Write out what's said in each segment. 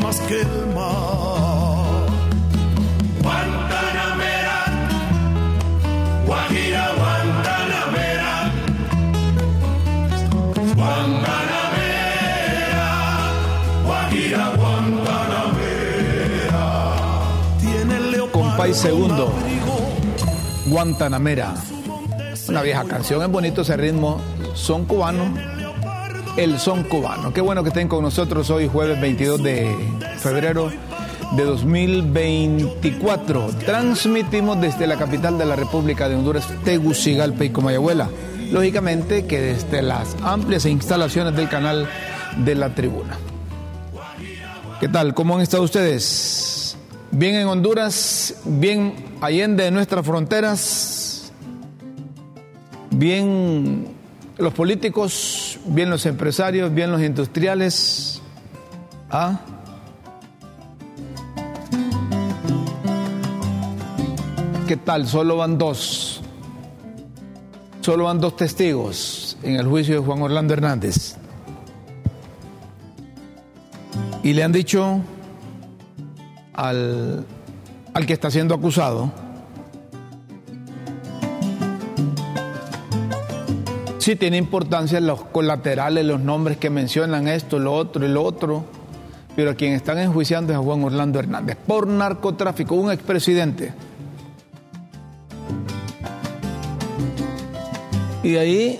más que el mar. Guantanamera, Guajira, Guantanamera, Guantanamera, Guajira, Guantanamera. Tiene el leopardo Compay segundo. Guantanamera. Una vieja canción, es bonito ese ritmo. Son cubanos. El son cubano. Qué bueno que estén con nosotros hoy, jueves 22 de febrero de 2024. Transmitimos desde la capital de la República de Honduras, Tegucigalpa y Comayagüela. Lógicamente que desde las amplias instalaciones del canal de la tribuna. ¿Qué tal? ¿Cómo han estado ustedes? ¿Bien en Honduras? ¿Bien allende nuestras fronteras? ¿Bien los políticos? ¿Bien los empresarios? ¿Bien los industriales? ¿Ah? ¿Qué tal? Solo van dos. Solo van dos testigos en el juicio de Juan Orlando Hernández. Y le han dicho al, al que está siendo acusado, sí tiene importancia los colaterales, los nombres que mencionan esto, lo otro y lo otro, pero a quien están enjuiciando es a Juan Orlando Hernández por narcotráfico, un expresidente. Y ahí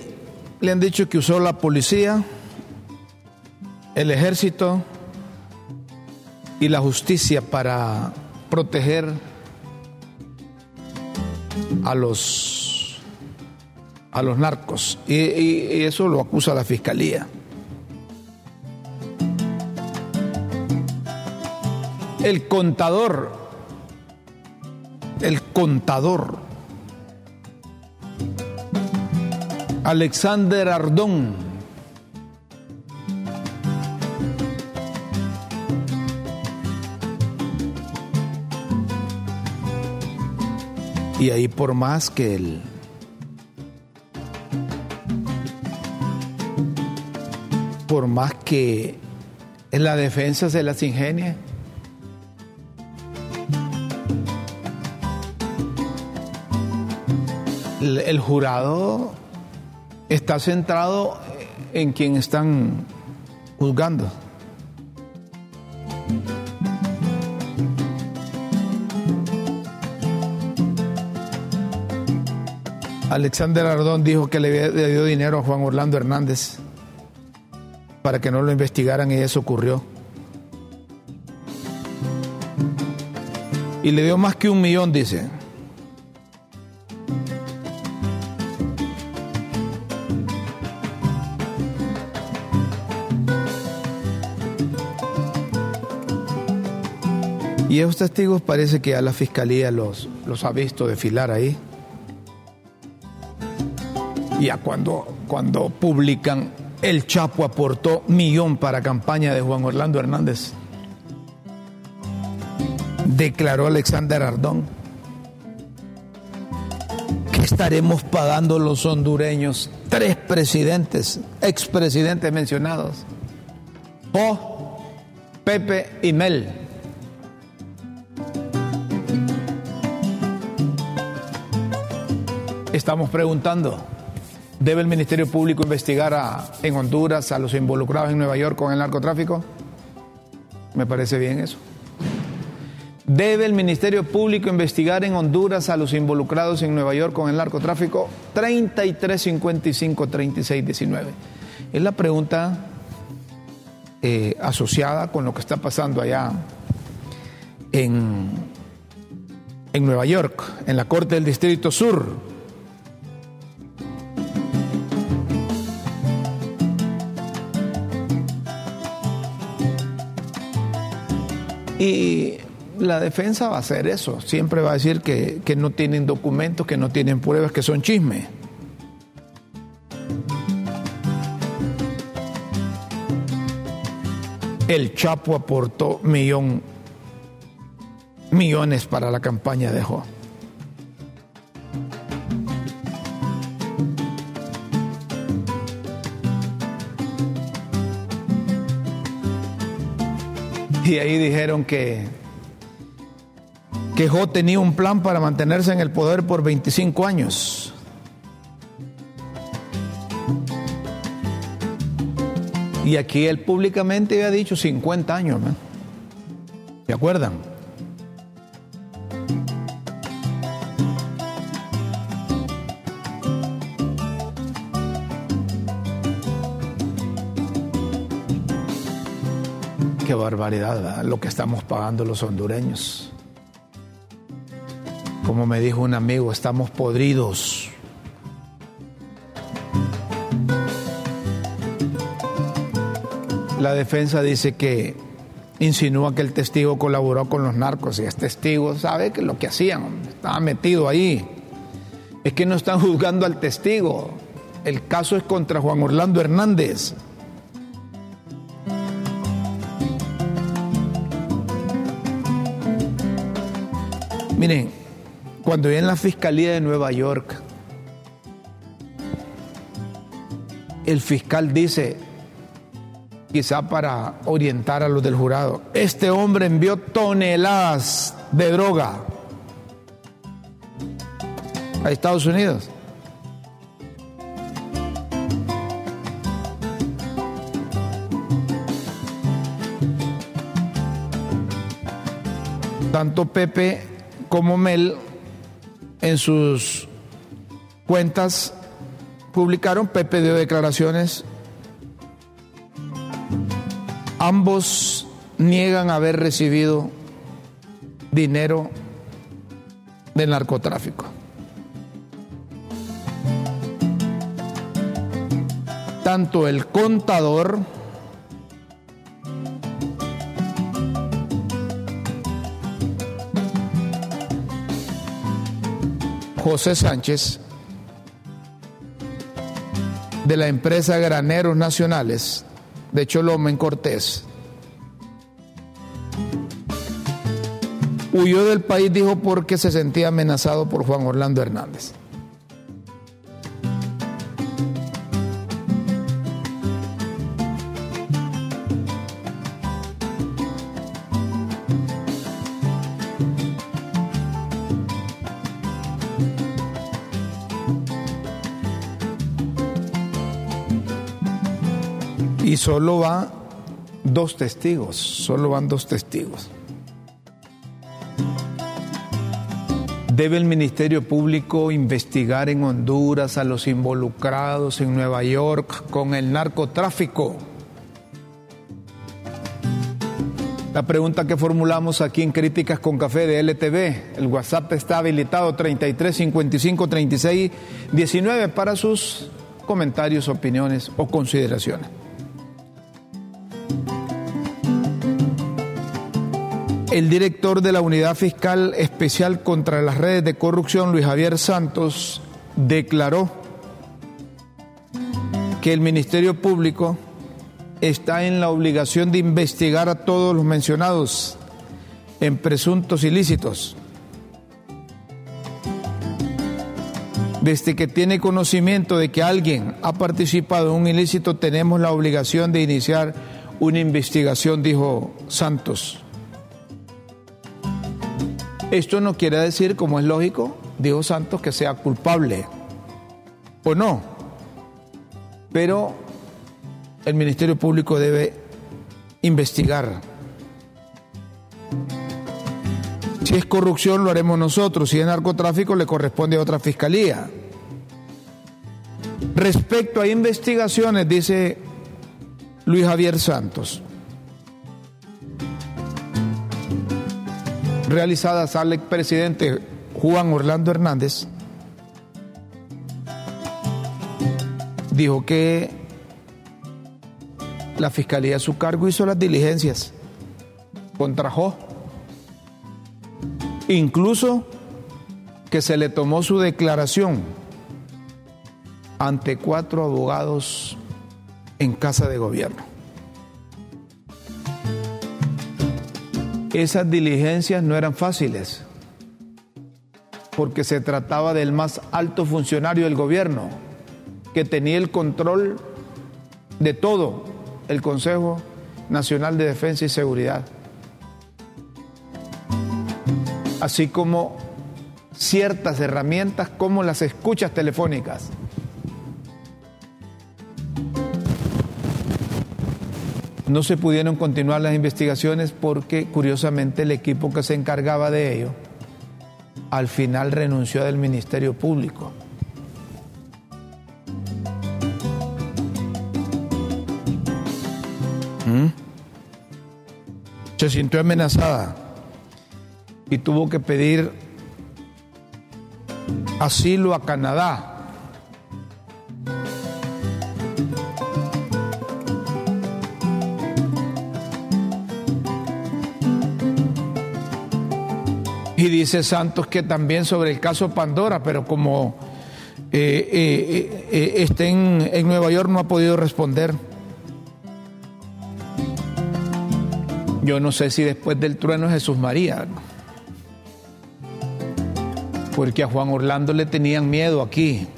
le han dicho que usó la policía, el ejército y la justicia para proteger a los a los narcos y, eso lo acusa la fiscalía. El contador, el contador Alexander Ardón y ahí por más que él por más que en la defensa se las ingenia el, jurado está centrado en quien están juzgando. Alexander Ardón dijo que le dio dinero a Juan Orlando Hernández para que no lo investigaran y eso ocurrió. Y le dio más que un millón, dice. Y esos testigos parece que a la fiscalía los, los ha visto desfilar ahí. Ya cuando, cuando publican el Chapo aportó millón para campaña de Juan Orlando Hernández. Declaró Alexander Ardón que estaremos pagando los hondureños tres presidentes, expresidentes mencionados, Po, Pepe y Mel. Estamos preguntando, ¿debe el Ministerio Público investigar en Honduras a los involucrados en Nueva York con el narcotráfico? Me parece bien eso. ¿Debe el Ministerio Público investigar en Honduras a los involucrados en Nueva York con el narcotráfico? 3355 3619. Es la pregunta eh, asociada con lo que está pasando allá en, en Nueva York, en la Corte del Distrito Sur. Y la defensa va a hacer eso, siempre va a decir que, no tienen documentos, que no tienen pruebas, que son chismes. El Chapo aportó millón, millones para la campaña de Jo. Y ahí dijeron que, que tenía un plan para mantenerse en el poder por 25 años. Y aquí él públicamente había dicho 50 años. ¿no? ¿Se acuerdan? Lo que estamos pagando los hondureños. Como me dijo un amigo, estamos podridos. La defensa dice que insinúa que el testigo colaboró con los narcos y es testigo, sabe que lo que hacían, estaba metido ahí. Es que no están juzgando al testigo. El caso es contra Juan Orlando Hernández. Miren, cuando en la Fiscalía de Nueva York, el fiscal dice, quizá para orientar a los del jurado, este hombre envió toneladas de droga a Estados Unidos. Tanto Pepe como Mel en sus cuentas publicaron, Pepe dio declaraciones, ambos niegan haber recibido dinero del narcotráfico. Tanto el contador José Sánchez de la empresa Graneros Nacionales de Choloma en Cortés. Huyó del país, dijo, porque se sentía amenazado por Juan Orlando Hernández. Y solo va dos testigos, solo van dos testigos. ¿Debe el Ministerio Público investigar en Honduras a los involucrados en Nueva York con el narcotráfico? La pregunta que formulamos aquí en Críticas con Café de LTV, el WhatsApp está habilitado 33 55 36 19 para sus comentarios, opiniones o consideraciones. El director de la Unidad Fiscal Especial contra las Redes de Corrupción, Luis Javier Santos, declaró que el Ministerio Público está en la obligación de investigar a todos los mencionados en presuntos ilícitos. Desde que tiene conocimiento de que alguien ha participado en un ilícito, tenemos la obligación de iniciar una investigación, dijo Santos. Esto no quiere decir, como es lógico, dijo Santos, que sea culpable o no. Pero el Ministerio Público debe investigar. Si es corrupción lo haremos nosotros, si es narcotráfico le corresponde a otra fiscalía. Respecto a investigaciones, dice Luis Javier Santos, realizadas al expresidente Juan Orlando Hernández, dijo que la fiscalía a su cargo hizo las diligencias, contrajó, incluso que se le tomó su declaración ante cuatro abogados en casa de gobierno. Esas diligencias no eran fáciles, porque se trataba del más alto funcionario del gobierno, que tenía el control de todo, el Consejo Nacional de Defensa y Seguridad, así como ciertas herramientas como las escuchas telefónicas. No se pudieron continuar las investigaciones porque, curiosamente, el equipo que se encargaba de ello al final renunció del Ministerio Público. ¿Mm? Se sintió amenazada y tuvo que pedir asilo a Canadá Y dice Santos que también sobre el caso Pandora, pero como eh, eh, eh, está en, en Nueva York no ha podido responder. Yo no sé si después del trueno Jesús María, porque a Juan Orlando le tenían miedo aquí,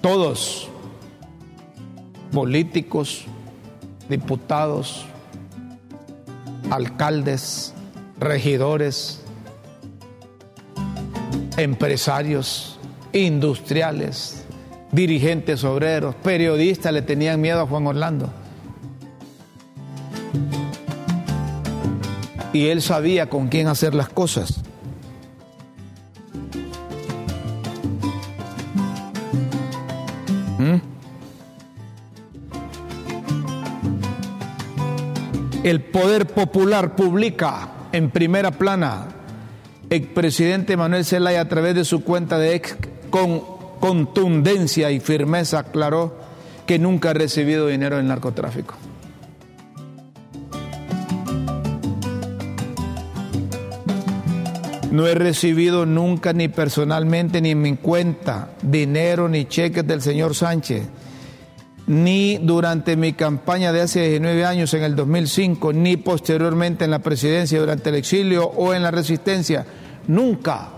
todos, políticos, diputados, alcaldes, regidores, empresarios, industriales, dirigentes obreros, periodistas le tenían miedo a Juan Orlando. Y él sabía con quién hacer las cosas. ¿Mm? El poder popular publica en primera plana expresidente Manuel Zelaya a través de su cuenta de ex con contundencia y firmeza aclaró que nunca ha recibido dinero del narcotráfico. No he recibido nunca ni personalmente ni en mi cuenta dinero ni cheques del señor Sánchez, ni durante mi campaña de hace 19 años en el 2005, ni posteriormente en la presidencia durante el exilio o en la resistencia Nunca.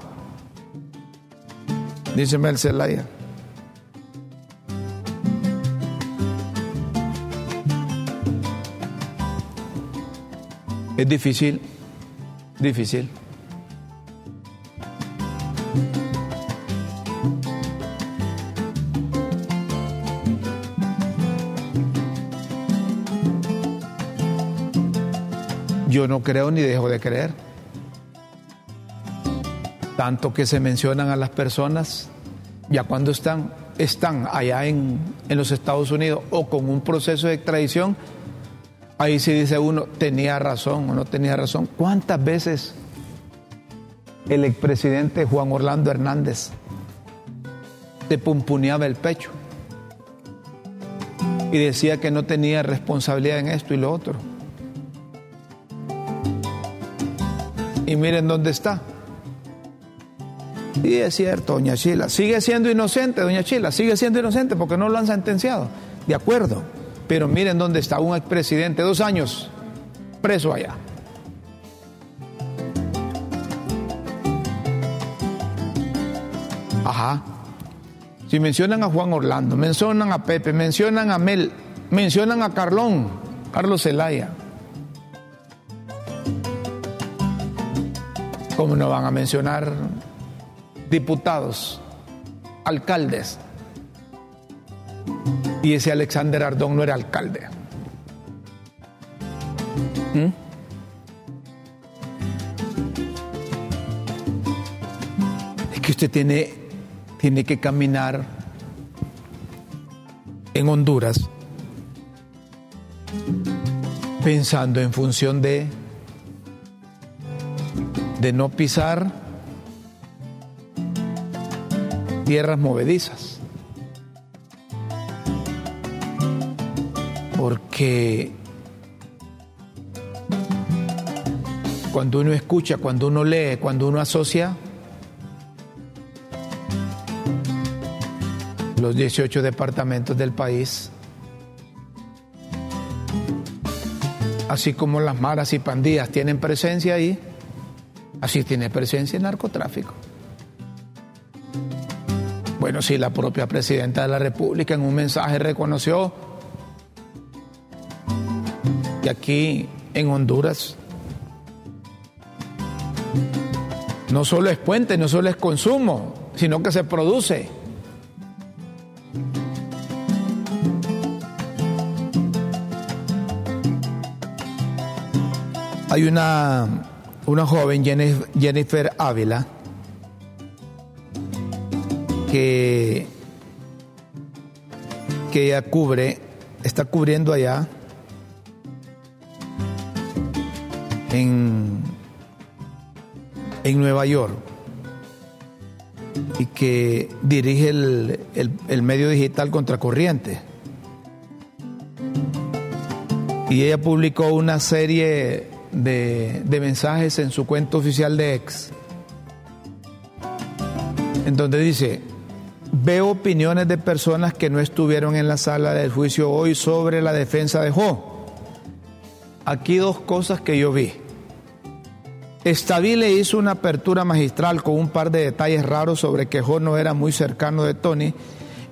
Dice Mel Zelaya. Es difícil, difícil. Yo no creo ni dejo de creer tanto que se mencionan a las personas ya cuando están, están allá en, en los Estados Unidos o con un proceso de extradición, Ahí sí dice uno, tenía razón o no tenía razón. ¿Cuántas veces el expresidente Juan Orlando Hernández se pumpuneaba el pecho y decía que no tenía responsabilidad en esto y lo otro? Y miren dónde está. Y es cierto, doña Chila. Sigue siendo inocente, doña Chila. Sigue siendo inocente porque no lo han sentenciado. De acuerdo. Pero miren dónde está un expresidente, dos años preso allá. Ajá. Si mencionan a Juan Orlando, mencionan a Pepe, mencionan a Mel, mencionan a Carlón, Carlos Zelaya. ¿Cómo no van a mencionar diputados, alcaldes? Y ese Alexander Ardón no era alcalde. ¿Mm? Es que usted tiene, tiene que caminar en Honduras pensando en función de de no pisar tierras movedizas. Porque cuando uno escucha, cuando uno lee, cuando uno asocia, los 18 departamentos del país, así como las maras y pandillas tienen presencia ahí, así tiene presencia el narcotráfico. Bueno, si la propia presidenta de la República en un mensaje reconoció que aquí en Honduras no solo es puente, no solo es consumo, sino que se produce. Hay una, una joven, Jennifer Ávila, que, que cubre, está cubriendo allá en, en Nueva York y que dirige el, el, medio digital Contracorriente. Y ella publicó una serie de, de mensajes en su cuenta oficial de ex, en donde dice, veo opiniones de personas que no estuvieron en la sala del juicio hoy sobre la defensa de Jo. Aquí dos cosas que yo vi. Estabile hizo una apertura magistral con un par de detalles raros sobre que Jo no era muy cercano de Tony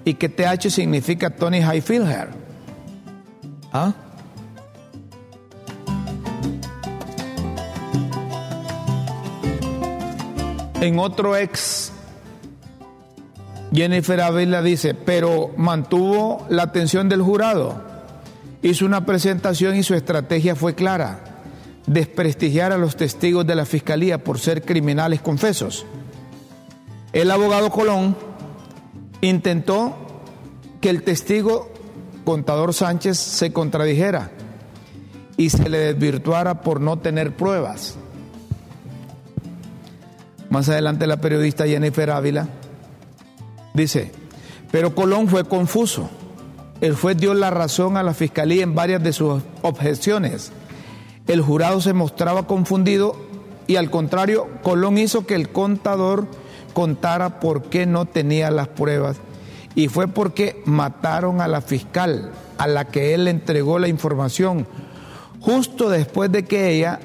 y que TH significa Tony Highfield ¿Ah? En otro ex Jennifer Ávila dice, pero mantuvo la atención del jurado, hizo una presentación y su estrategia fue clara, desprestigiar a los testigos de la fiscalía por ser criminales confesos. El abogado Colón intentó que el testigo contador Sánchez se contradijera y se le desvirtuara por no tener pruebas. Más adelante la periodista Jennifer Ávila Dice, pero Colón fue confuso. El juez dio la razón a la fiscalía en varias de sus objeciones. El jurado se mostraba confundido y al contrario, Colón hizo que el contador contara por qué no tenía las pruebas y fue porque mataron a la fiscal a la que él entregó la información justo después de que ella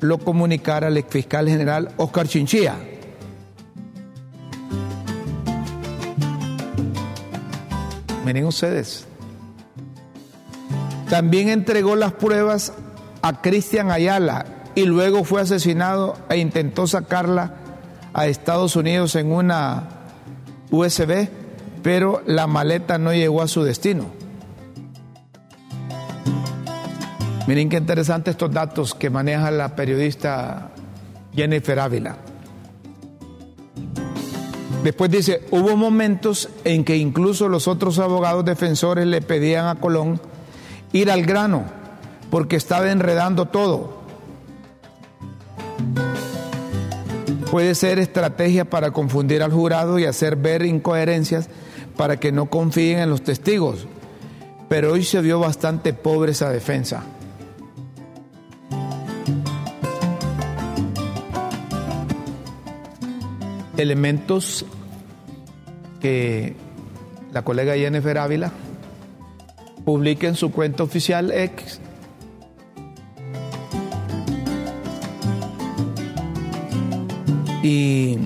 lo comunicara al fiscal general Oscar Chinchilla. Miren ustedes. También entregó las pruebas a Cristian Ayala y luego fue asesinado e intentó sacarla a Estados Unidos en una USB, pero la maleta no llegó a su destino. Miren qué interesantes estos datos que maneja la periodista Jennifer Ávila. Después dice, hubo momentos en que incluso los otros abogados defensores le pedían a Colón ir al grano, porque estaba enredando todo. Puede ser estrategia para confundir al jurado y hacer ver incoherencias para que no confíen en los testigos, pero hoy se vio bastante pobre esa defensa. Elementos que la colega Jennifer Ávila publica en su cuenta oficial X y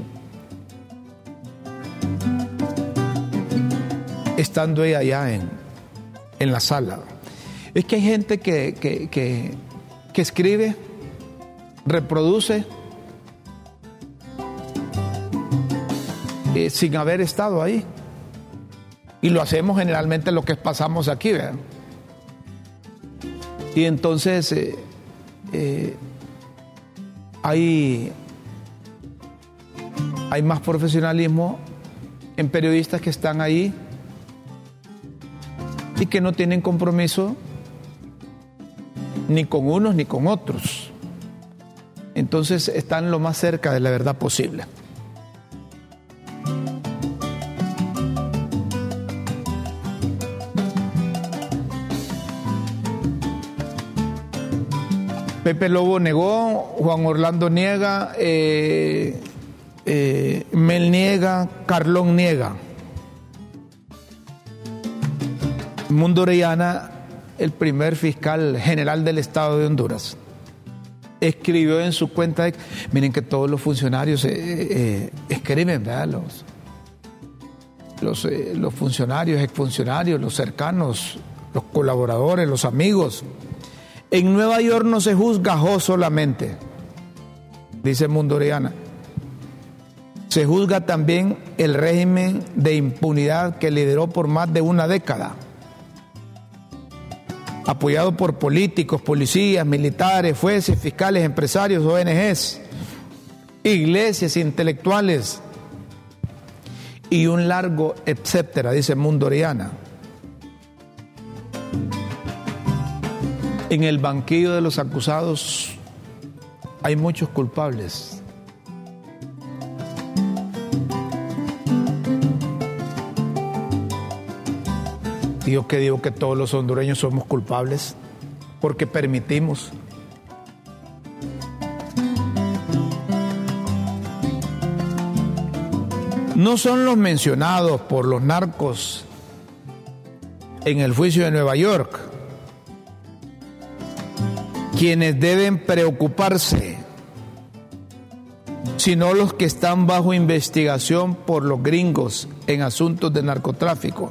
estando ella allá en, en la sala. Es que hay gente que, que, que, que escribe, reproduce, eh, sin haber estado ahí. Y lo hacemos generalmente lo que pasamos aquí, ¿verdad? Y entonces eh, eh, hay, hay más profesionalismo en periodistas que están ahí y que no tienen compromiso ni con unos ni con otros. Entonces están lo más cerca de la verdad posible. Pepe Lobo negó, Juan Orlando niega, eh, eh, Mel niega, Carlón niega. Mundo Orellana, el primer fiscal general del Estado de Honduras, escribió en su cuenta, miren que todos los funcionarios eh, escriben, ¿verdad? Los, los funcionarios, exfuncionarios, los cercanos, los colaboradores, los amigos, en Nueva York no se juzga solamente, dice Mundoriana. Se juzga también el régimen de impunidad que lideró por más de una década, apoyado por políticos, policías, militares, jueces, fiscales, empresarios, ONGs, iglesias, intelectuales y un largo etcétera, dice Mundoriana. En el banquillo de los acusados hay muchos culpables. Yo que digo que todos los hondureños somos culpables porque permitimos. No son los mencionados por los narcos en el juicio de Nueva York quienes deben preocuparse, sino los que están bajo investigación por los gringos en asuntos de narcotráfico.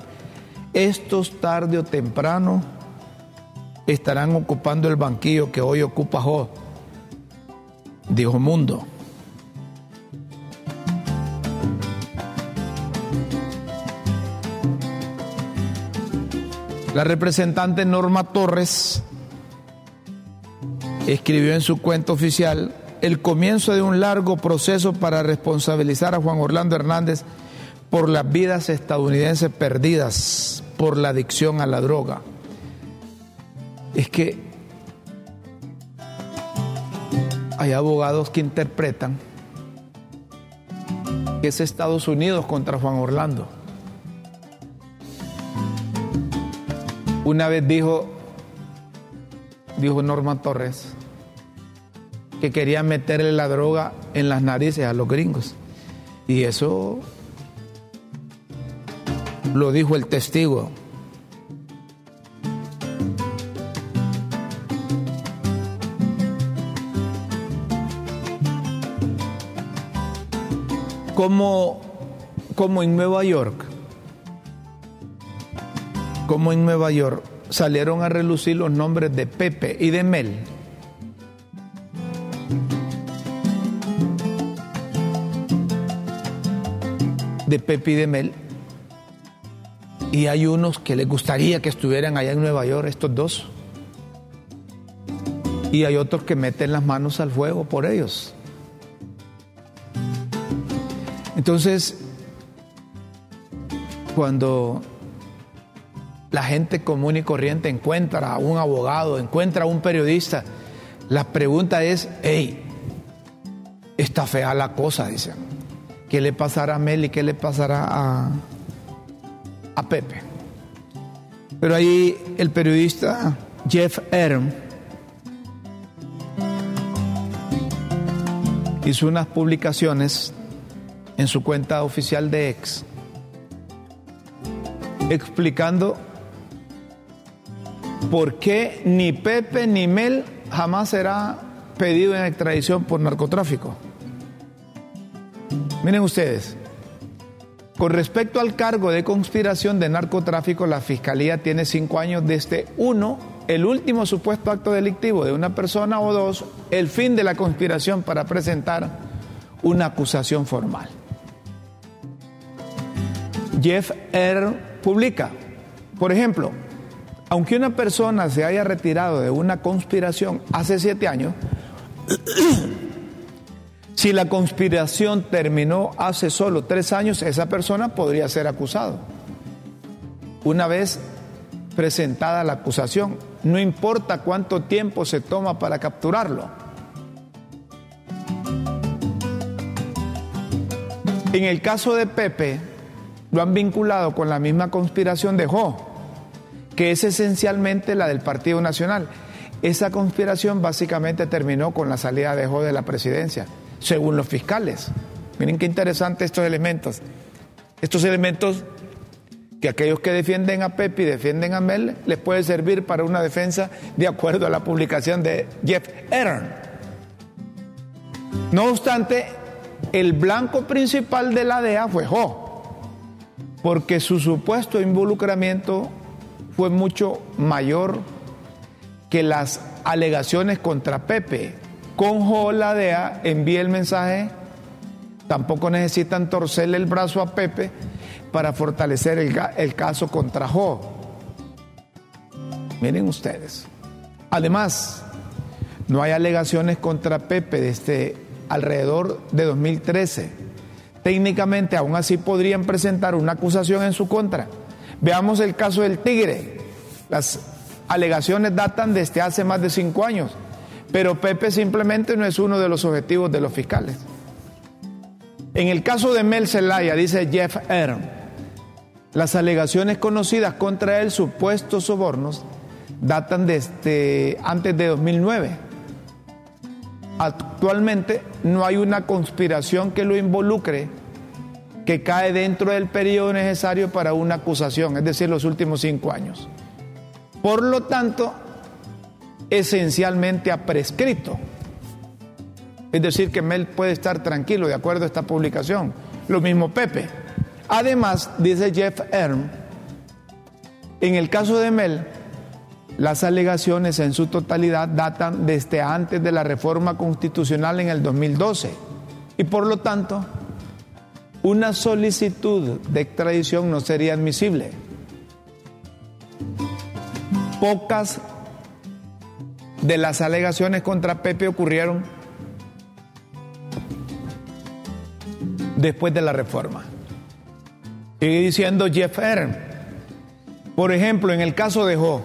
Estos tarde o temprano estarán ocupando el banquillo que hoy ocupa Jo, dijo Mundo. La representante Norma Torres escribió en su cuenta oficial el comienzo de un largo proceso para responsabilizar a Juan Orlando Hernández por las vidas estadounidenses perdidas por la adicción a la droga. Es que hay abogados que interpretan que es Estados Unidos contra Juan Orlando. Una vez dijo, dijo Norma Torres, que querían meterle la droga en las narices a los gringos. Y eso lo dijo el testigo. Como, como en Nueva York, como en Nueva York salieron a relucir los nombres de Pepe y de Mel de Pepe y de Mel. Y hay unos que les gustaría que estuvieran allá en Nueva York, estos dos. Y hay otros que meten las manos al fuego por ellos. Entonces, cuando la gente común y corriente encuentra a un abogado, encuentra a un periodista, la pregunta es, hey, está fea la cosa, dicen. ¿Qué le pasará a Mel y qué le pasará a, Pepe? Pero ahí el periodista Jeff Erm hizo unas publicaciones en su cuenta oficial de ex explicando por qué ni Pepe ni Mel jamás será pedido en extradición por narcotráfico. Miren ustedes, con respecto al cargo de conspiración de narcotráfico, la Fiscalía tiene cinco años desde uno, el último supuesto acto delictivo de una persona o dos, el fin de la conspiración para presentar una acusación formal. Jeff R. publica, por ejemplo, aunque una persona se haya retirado de una conspiración hace siete años, si la conspiración terminó hace solo tres años, esa persona podría ser acusado. Una vez presentada la acusación, no importa cuánto tiempo se toma para capturarlo. En el caso de Pepe, lo han vinculado con la misma conspiración de Jo que es esencialmente la del Partido Nacional. Esa conspiración básicamente terminó con la salida de Jo de la presidencia, según los fiscales. Miren qué interesante estos elementos. Estos elementos que aquellos que defienden a Pepe y defienden a Mel les puede servir para una defensa de acuerdo a la publicación de Jeff Aaron. No obstante, el blanco principal de la DEA fue Jo, porque su supuesto involucramiento fue mucho mayor que las alegaciones contra Pepe. Con la DEA envía el mensaje, tampoco necesitan torcerle el brazo a Pepe para fortalecer el, caso contra Jo. Miren ustedes. Además, no hay alegaciones contra Pepe desde alrededor de 2013. Técnicamente, aún así podrían presentar una acusación en su contra Veamos el caso del Tigre. Las alegaciones datan desde hace más de cinco años, pero Pepe simplemente no es uno de los objetivos de los fiscales. En el caso de Mel Zelaya, dice Jeff Aaron, las alegaciones conocidas contra él, supuestos sobornos, datan desde antes de 2009. Actualmente no hay una conspiración que lo involucre que cae dentro del periodo necesario para una acusación, es decir, los últimos cinco años. Por lo tanto, esencialmente ha prescrito. Es decir, que Mel puede estar tranquilo de acuerdo a esta publicación. Lo mismo Pepe. Además, dice Jeff Erm, en el caso de Mel, las alegaciones en su totalidad datan desde antes de la reforma constitucional en el 2012 y por lo tanto una solicitud de extradición no sería admisible. Pocas de las alegaciones contra Pepe ocurrieron después de la reforma. Sigue diciendo Jeff Aaron. Por ejemplo, en el caso de Jo,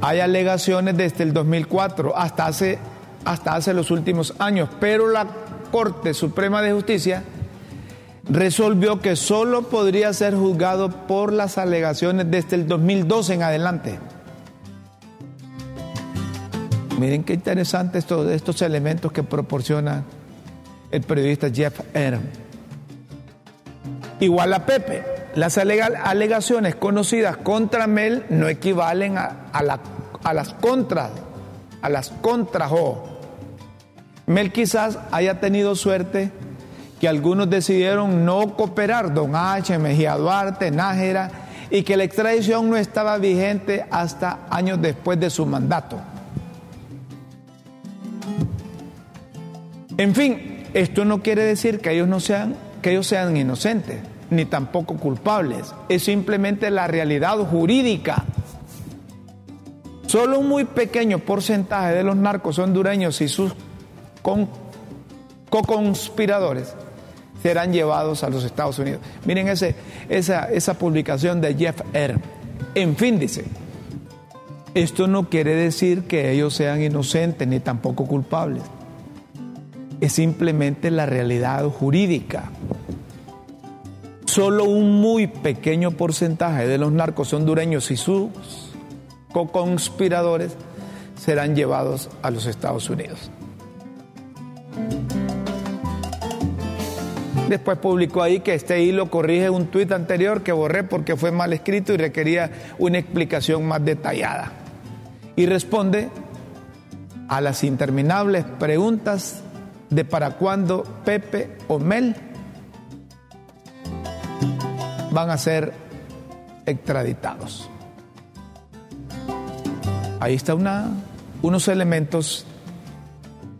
hay alegaciones desde el 2004 hasta hace, hasta hace los últimos años, pero la Corte Suprema de Justicia resolvió que solo podría ser juzgado por las alegaciones desde el 2012 en adelante. Miren qué interesante estos, elementos que proporciona el periodista Jeff Aaron. Igual a Pepe, las alegaciones conocidas contra Mel no equivalen a, a las contras, a las contras Mel quizás haya tenido suerte que algunos decidieron no cooperar, don H, Mejía Duarte, Nájera, y que la extradición no estaba vigente hasta años después de su mandato. En fin, esto no quiere decir que ellos no sean, que ellos sean inocentes, ni tampoco culpables. Es simplemente la realidad jurídica. Solo un muy pequeño porcentaje de los narcos hondureños y sus con co-conspiradores serán llevados a los Estados Unidos. Miren ese, esa, esa publicación de Jeff R. En fin, dice, esto no quiere decir que ellos sean inocentes ni tampoco culpables. Es simplemente la realidad jurídica. Solo un muy pequeño porcentaje de los narcos hondureños y sus co-conspiradores serán llevados a los Estados Unidos. Después publicó ahí que este hilo corrige un tuit anterior que borré porque fue mal escrito y requería una explicación más detallada. Y responde a las interminables preguntas de para cuándo Pepe o Mel van a ser extraditados. Ahí está unos elementos,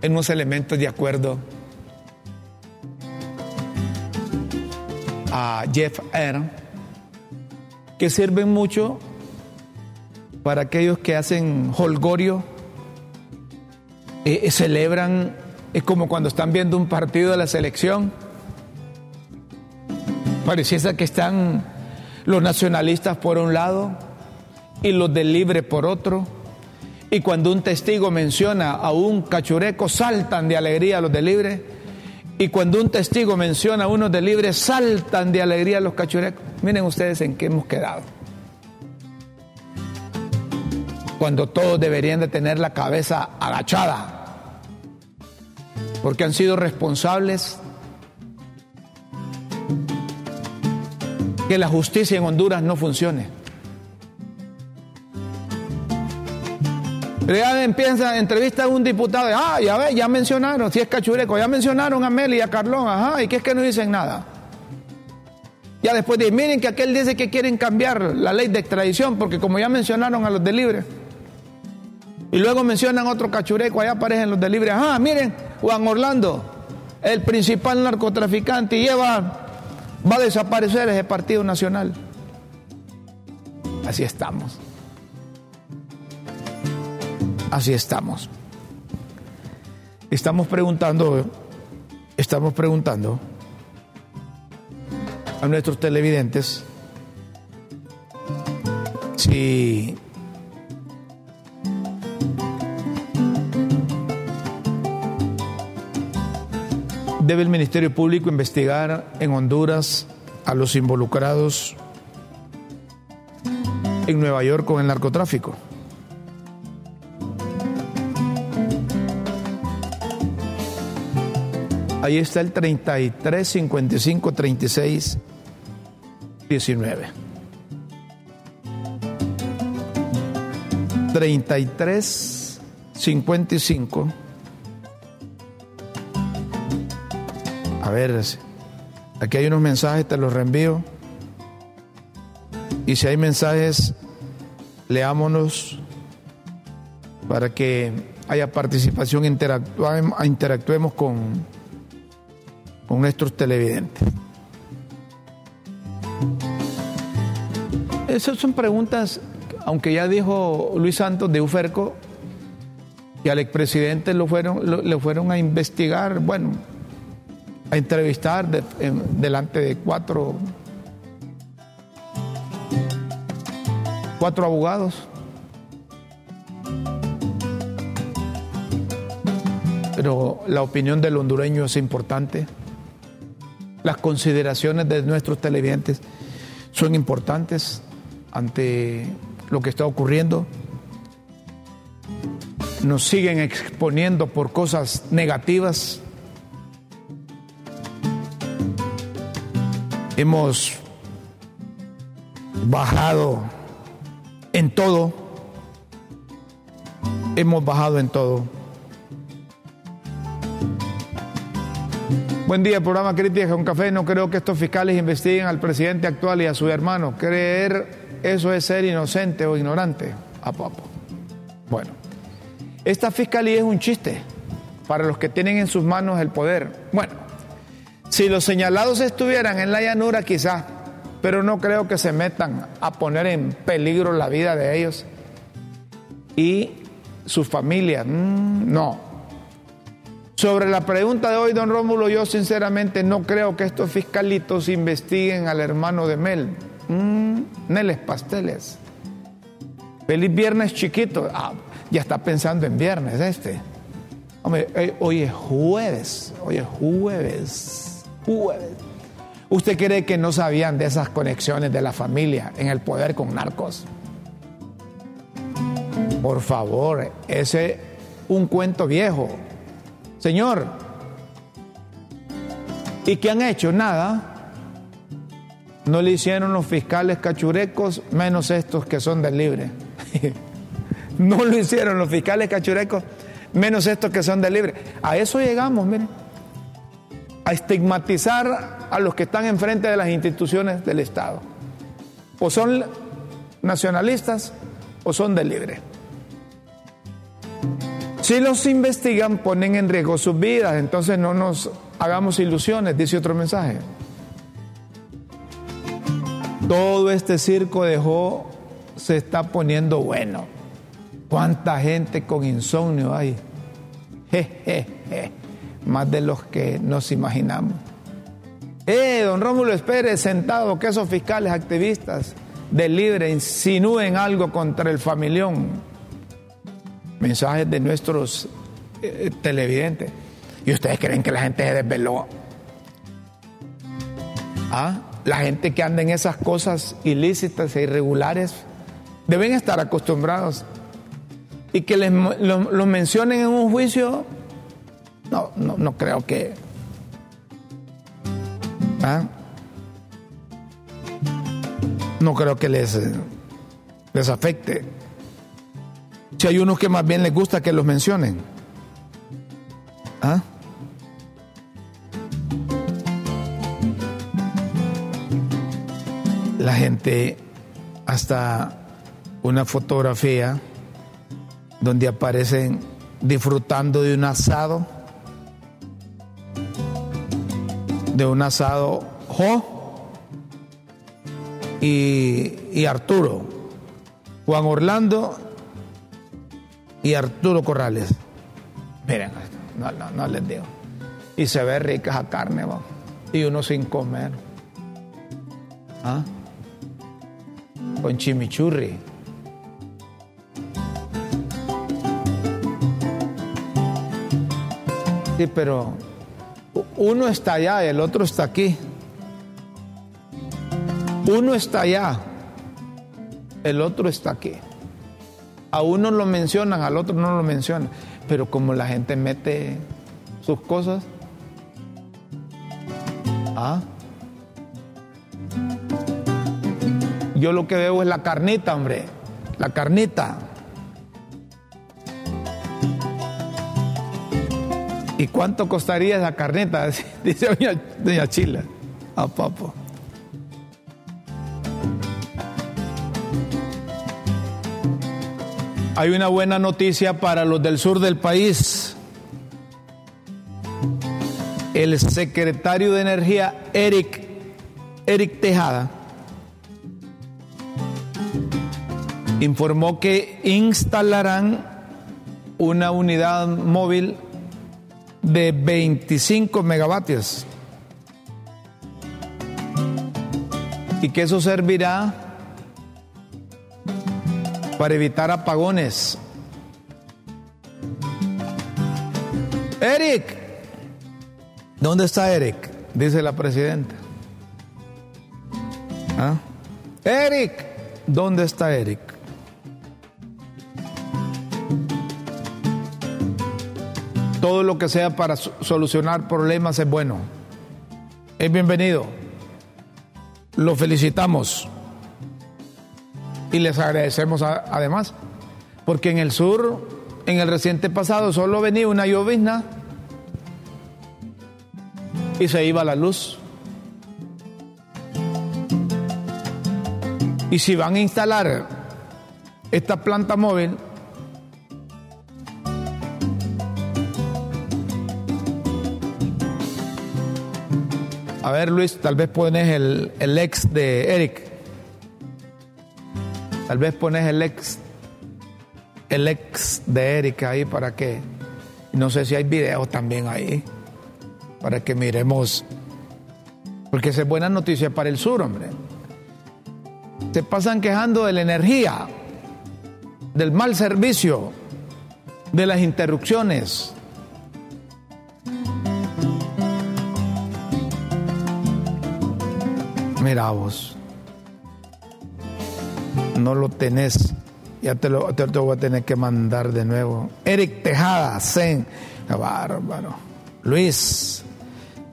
unos elementos de acuerdo a Jeff R., que sirven mucho para aquellos que hacen holgorio, eh, eh, celebran, es como cuando están viendo un partido de la selección. Pareciese que están los nacionalistas por un lado y los del libre por otro. Y cuando un testigo menciona a un cachureco, saltan de alegría los del libre y cuando un testigo menciona a unos de libre, saltan de alegría los cachurecos. Miren ustedes en qué hemos quedado. Cuando todos deberían de tener la cabeza agachada. Porque han sido responsables que la justicia en Honduras no funcione. Ya empieza, entrevista a un diputado, ah, ya ve, ya mencionaron, si es cachureco, ya mencionaron a Meli y a Carlón, ajá, ¿y qué es que no dicen nada? Ya después de, miren que aquel dice que quieren cambiar la ley de extradición, porque como ya mencionaron a los de libre, y luego mencionan otro cachureco, allá aparecen los de libre, ajá, miren, Juan Orlando, el principal narcotraficante, y lleva, va a desaparecer ese Partido Nacional. Así estamos. Así estamos. Estamos preguntando, estamos preguntando a nuestros televidentes si debe el Ministerio Público investigar en Honduras a los involucrados en Nueva York con el narcotráfico. Ahí está el 33 55 36 19. 33 55 aquí hay unos mensajes, te los reenvío. Y si hay mensajes, leámonos para que haya participación, interactuemos con con nuestros televidentes. Esas son preguntas, aunque ya dijo Luis Santos de Uferco, que al expresidente lo fueron, le fueron a investigar, bueno, a entrevistar delante de cuatro, cuatro abogados. Pero la opinión del hondureño es importante las consideraciones de nuestros televidentes son importantes ante lo que está ocurriendo. Nos siguen exponiendo por cosas negativas. Hemos bajado en todo. Hemos bajado en todo. Buen día, programa Crítica con Café. No creo que estos fiscales investiguen al presidente actual y a su hermano. Creer eso es ser inocente o ignorante. A papo. Bueno, esta fiscalía es un chiste para los que tienen en sus manos el poder. Bueno, si los señalados estuvieran en la llanura, quizá, pero no creo que se metan a poner en peligro la vida de ellos y su familia. Mm, no, Sobre la pregunta de hoy, don Rómulo, yo sinceramente no creo que estos fiscalitos investiguen al hermano de Mel. Mm, Neles Pasteles. Feliz viernes chiquito. Ah, ya está pensando en viernes este. Hombre, eh, hoy es jueves. Hoy es jueves. ¿Usted cree que no sabían de esas conexiones de la familia en el poder con narcos? Por favor, ese es un cuento viejo. Señor, ¿y qué han hecho? Nada. No le hicieron los fiscales cachurecos, menos estos que son del libre. no lo hicieron los fiscales cachurecos, menos estos que son del libre. A eso llegamos, miren. A estigmatizar a los que están enfrente de las instituciones del Estado. O son nacionalistas o son del libre. Si los investigan, ponen en riesgo sus vidas, entonces no nos hagamos ilusiones, dice otro mensaje. Todo este circo dejó, se está poniendo bueno. ¿Cuánta gente con insomnio hay? Más de los que nos imaginamos. Eh, don Rómulo, espere sentado que esos fiscales activistas del libre insinúen algo contra el familión mensajes de nuestros eh, televidentes. ¿Y ustedes creen que la gente se desveló? ¿Ah? La gente que anda en esas cosas ilícitas e irregulares deben estar acostumbrados. Y que les, lo, mencionen en un juicio, no, no, no creo que... ¿Ah? No creo que les, les afecte. Si hay unos que más bien les gusta que los mencionen. ¿Ah? La gente, hasta una fotografía donde aparecen disfrutando de un asado, de un asado Jo y, y Arturo, Juan Orlando y Arturo Corrales. Miren, no, no, no les digo. Y se ve rica esa carne, y uno sin comer. ¿Ah? Con chimichurri. Sí, pero uno está allá el otro está aquí. Uno está allá, el otro está aquí. A uno lo mencionan, al otro no lo mencionan. Pero como la gente mete sus cosas, ¿ah? Yo lo que veo es la carnita, hombre. La carnita. ¿Y cuánto costaría esa carnita? Dice doña, Chila. A papo. Hay una buena noticia para los del sur del país. El secretario de Energía, Eric, Eric Tejada, informó que instalarán una unidad móvil de 25 megavatios y que eso servirá para evitar apagones. Eric, ¿dónde está Eric? Dice la presidenta. ¿Ah? Eric, ¿dónde está Eric? Todo lo que sea para solucionar problemas es bueno. Es bienvenido. Lo felicitamos. Y les agradecemos además, porque en el sur, en el reciente pasado, solo venía una llovizna y se iba la luz. Y si van a instalar esta planta móvil, a ver Luis, tal vez pones el, el ex de Eric. Tal vez pones el ex, el ex de Erika ahí para que No sé si hay videos también ahí para que miremos, porque esa es buena noticia para el sur, hombre. Se pasan quejando de la energía, del mal servicio, de las interrupciones. Mira vos, no lo tenés, ya te lo, te voy a tener que mandar de nuevo. Eric Tejada, Zen, bárbaro. Luis,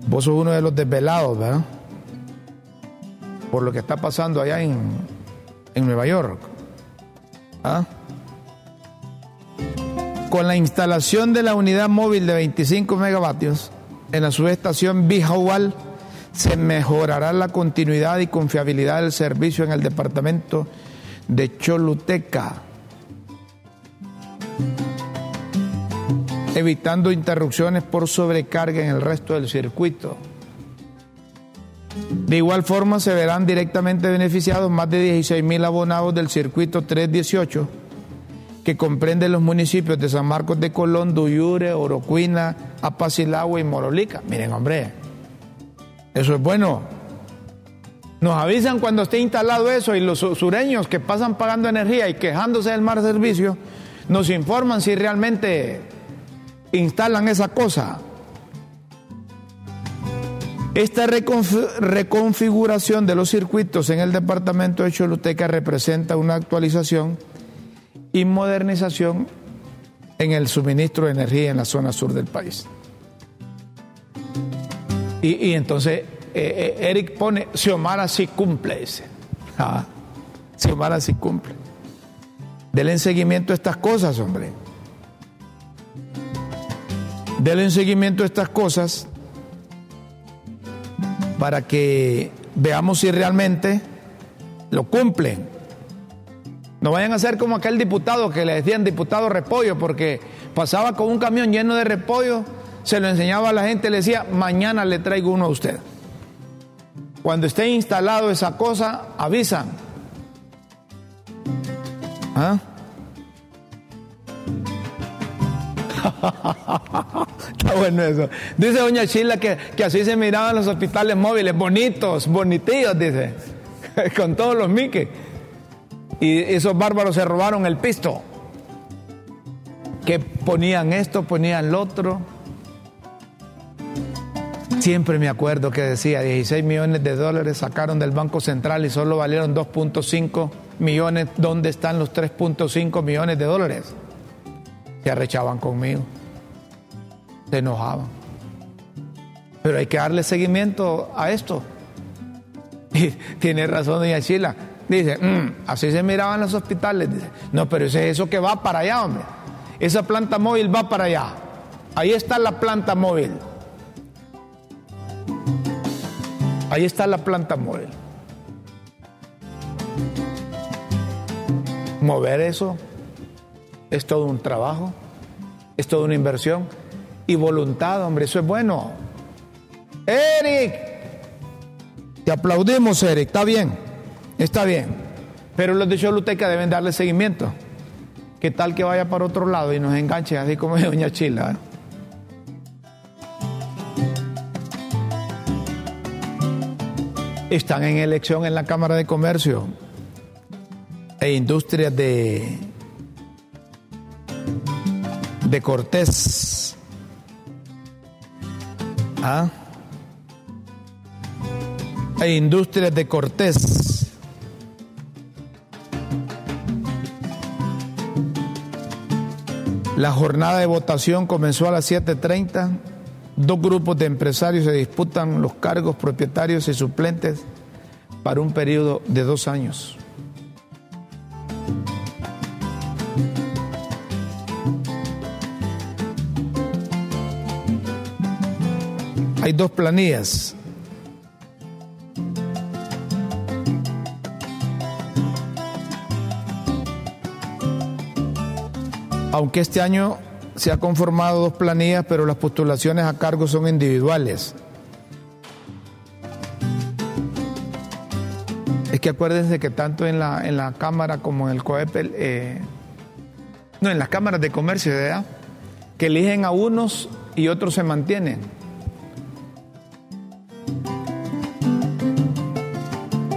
vos sos uno de los desvelados, ¿verdad? Por lo que está pasando allá en, en Nueva York. ¿Ah? Con la instalación de la unidad móvil de 25 megavatios en la subestación Bijahual, se mejorará la continuidad y confiabilidad del servicio en el departamento de Choluteca, evitando interrupciones por sobrecarga en el resto del circuito. De igual forma se verán directamente beneficiados más de 16 mil abonados del circuito 318, que comprende los municipios de San Marcos de Colón, Duyure, Orocuina, Apacilagua y Morolica. Miren, hombre, eso es bueno. Nos avisan cuando esté instalado eso y los sureños que pasan pagando energía y quejándose del mal servicio, nos informan si realmente instalan esa cosa. Esta reconfiguración de los circuitos en el departamento de Choluteca representa una actualización y modernización en el suministro de energía en la zona sur del país. Y, entonces eh, eh, Eric pone, Xiomara sí cumple, ese. Ah, Xiomara sí cumple. Denle seguimiento a estas cosas, hombre. Denle seguimiento a estas cosas para que veamos si realmente lo cumplen. No vayan a ser como aquel diputado que le decían diputado repollo porque pasaba con un camión lleno de repollo se lo enseñaba a la gente, le decía, mañana le traigo uno a usted. Cuando esté instalado esa cosa, avisan. ¿Ah? Está bueno eso. Dice doña Chila que, que, así se miraban los hospitales móviles, bonitos, bonitillos, dice, con todos los miques. Y esos bárbaros se robaron el pisto. Que ponían esto, ponían lo otro. Siempre me acuerdo que decía 16 millones de dólares sacaron del Banco Central y solo valieron 2.5 millones. ¿Dónde están los 3.5 millones de dólares? Se arrechaban conmigo. Se enojaban. Pero hay que darle seguimiento a esto. Y tiene razón doña Chila. Dice, mm, así se miraban los hospitales. Dice, no, pero es eso que va para allá, hombre. Esa planta móvil va para allá. Ahí está la planta móvil. Ahí está la planta móvil. Mover eso es todo un trabajo, es toda una inversión y voluntad, hombre, eso es bueno. Eric, te aplaudimos, Eric, está bien, está bien. Pero los de Choluteca deben darle seguimiento. ¿Qué tal que vaya para otro lado y nos enganche así como Doña Chila? Eh? Están en elección en la Cámara de Comercio e Industrias de, de Cortés. ¿Ah? E Industrias de Cortés. La jornada de votación comenzó a las 7.30 Dos grupos de empresarios se disputan los cargos propietarios y suplentes para un periodo de dos años. Hay dos planillas. Aunque este año se ha conformado dos planillas, pero las postulaciones a cargo son individuales. Es que acuérdense que tanto en la, en la Cámara como en el COEPEL, eh, no, en las cámaras de comercio, ¿verdad? que eligen a unos y otros se mantienen.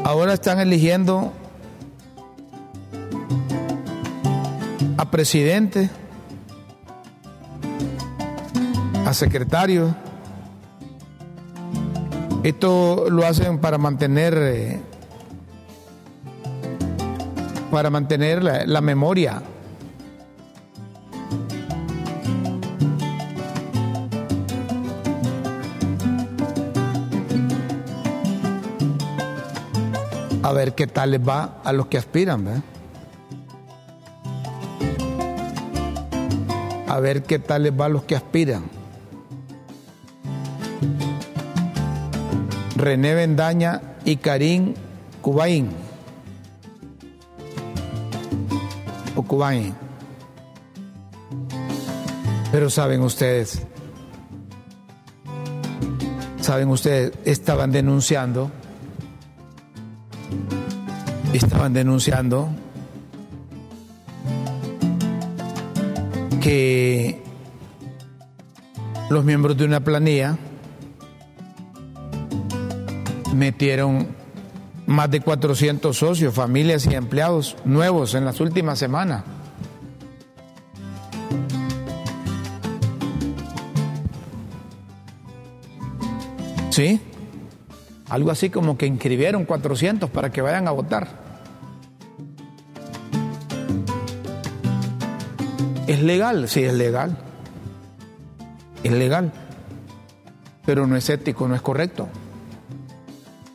Ahora están eligiendo a presidente, a secretario. Esto lo hacen para mantener eh, para mantener la, memoria. A ver qué tal les va a los que aspiran. A ver qué tal les va a los que aspiran. René Bendaña y Karim Cubaín. O Cubaín. Pero saben ustedes, saben ustedes, estaban denunciando, estaban denunciando que los miembros de una planilla metieron más de 400 socios, familias y empleados nuevos en las últimas semanas. ¿Sí? Algo así como que inscribieron 400 para que vayan a votar. ¿Es legal? Sí, es legal. Es legal. Pero no es ético, no es correcto.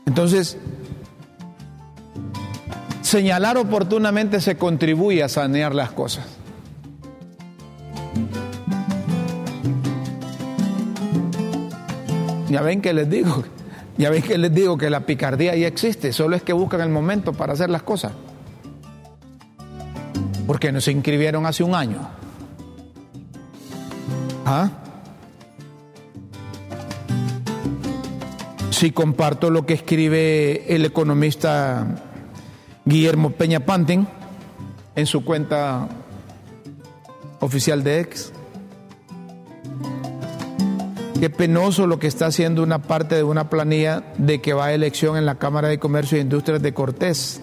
Entonces, señalar oportunamente se contribuye a sanear las cosas. Ya ven que les digo, ya ven que les digo que la picardía ya existe, solo es que buscan el momento para hacer las cosas. Porque no se inscribieron hace un año. ¿Ah? Si comparto lo que escribe el economista Guillermo Peña Pantin en su cuenta oficial de ex. Qué penoso lo que está haciendo una parte de una planilla de que va a elección en la Cámara de Comercio e Industrias de Cortés,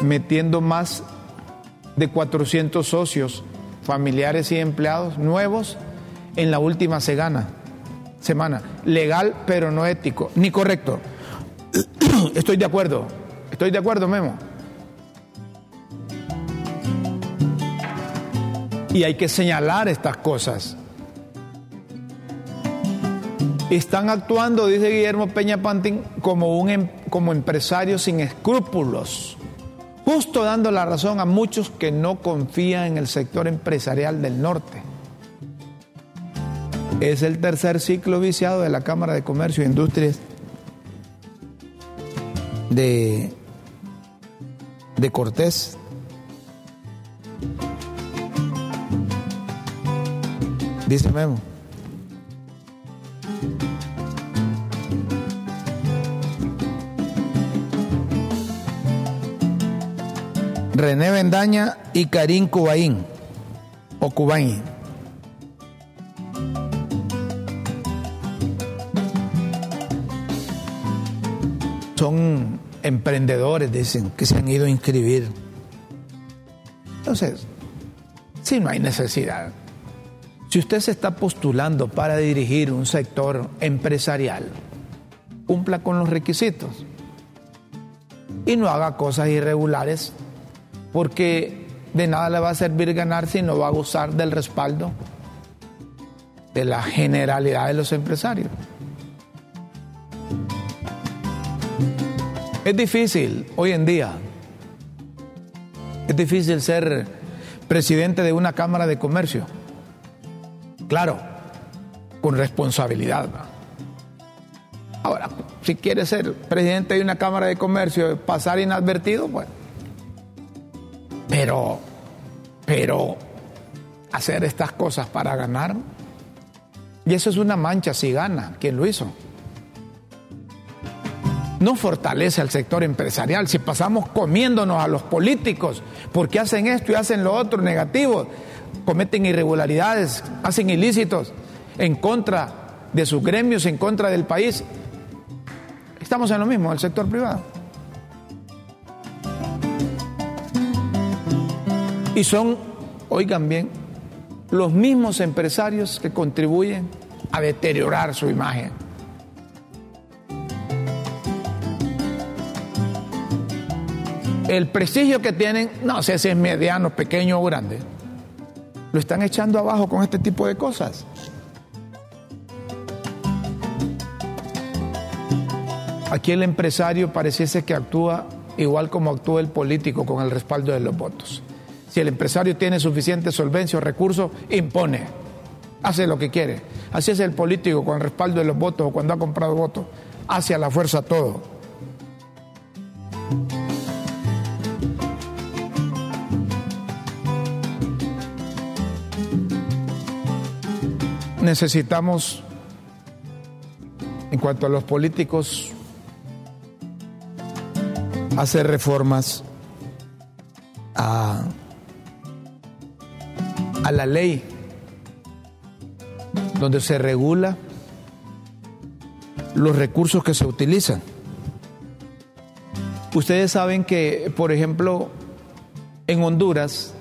metiendo más de 400 socios, familiares y empleados nuevos en la última semana. Semana. Legal, pero no ético, ni correcto. Estoy de acuerdo, estoy de acuerdo, Memo. Y hay que señalar estas cosas. Están actuando, dice Guillermo Peña Pantin, como, un, em, como empresarios sin escrúpulos, justo dando la razón a muchos que no confían en el sector empresarial del norte. Es el tercer ciclo viciado de la Cámara de Comercio e Industrias de, de Cortés. Dice Memo. René Bendaña y Karim Cubaín, o Cubaín. Son emprendedores, dicen, que se han ido a inscribir. Entonces, si no hay necesidad, si usted se está postulando para dirigir un sector empresarial, cumpla con los requisitos y no haga cosas irregulares porque de nada le va a servir ganar si no va a gozar del respaldo de la generalidad de los empresarios. Es difícil hoy en día, es difícil ser presidente de una Cámara de Comercio. Claro, con responsabilidad. Ahora, si quiere ser presidente de una Cámara de Comercio, pasar inadvertido, pues pero, pero hacer estas cosas para ganar, y eso es una mancha si gana quien lo hizo. No fortalece al sector empresarial si pasamos comiéndonos a los políticos porque hacen esto y hacen lo otro negativo. cometen irregularidades, hacen ilícitos en contra de sus gremios, en contra del país. Estamos en lo mismo, el sector privado. Y son, oigan bien, los mismos empresarios que contribuyen a deteriorar su imagen. El prestigio que tienen, no sé si es mediano, pequeño o grande, lo están echando abajo con este tipo de cosas. Aquí el empresario pareciese que actúa igual como actúa el político con el respaldo de los votos. Si el empresario tiene suficiente solvencia o recursos, impone, hace lo que quiere. Así es el político con el respaldo de los votos o cuando ha comprado votos, hace a la fuerza todo. Necesitamos, en cuanto a los políticos, hacer reformas a, a la ley donde se regula los recursos que se utilizan. Ustedes saben que, por ejemplo, en Honduras,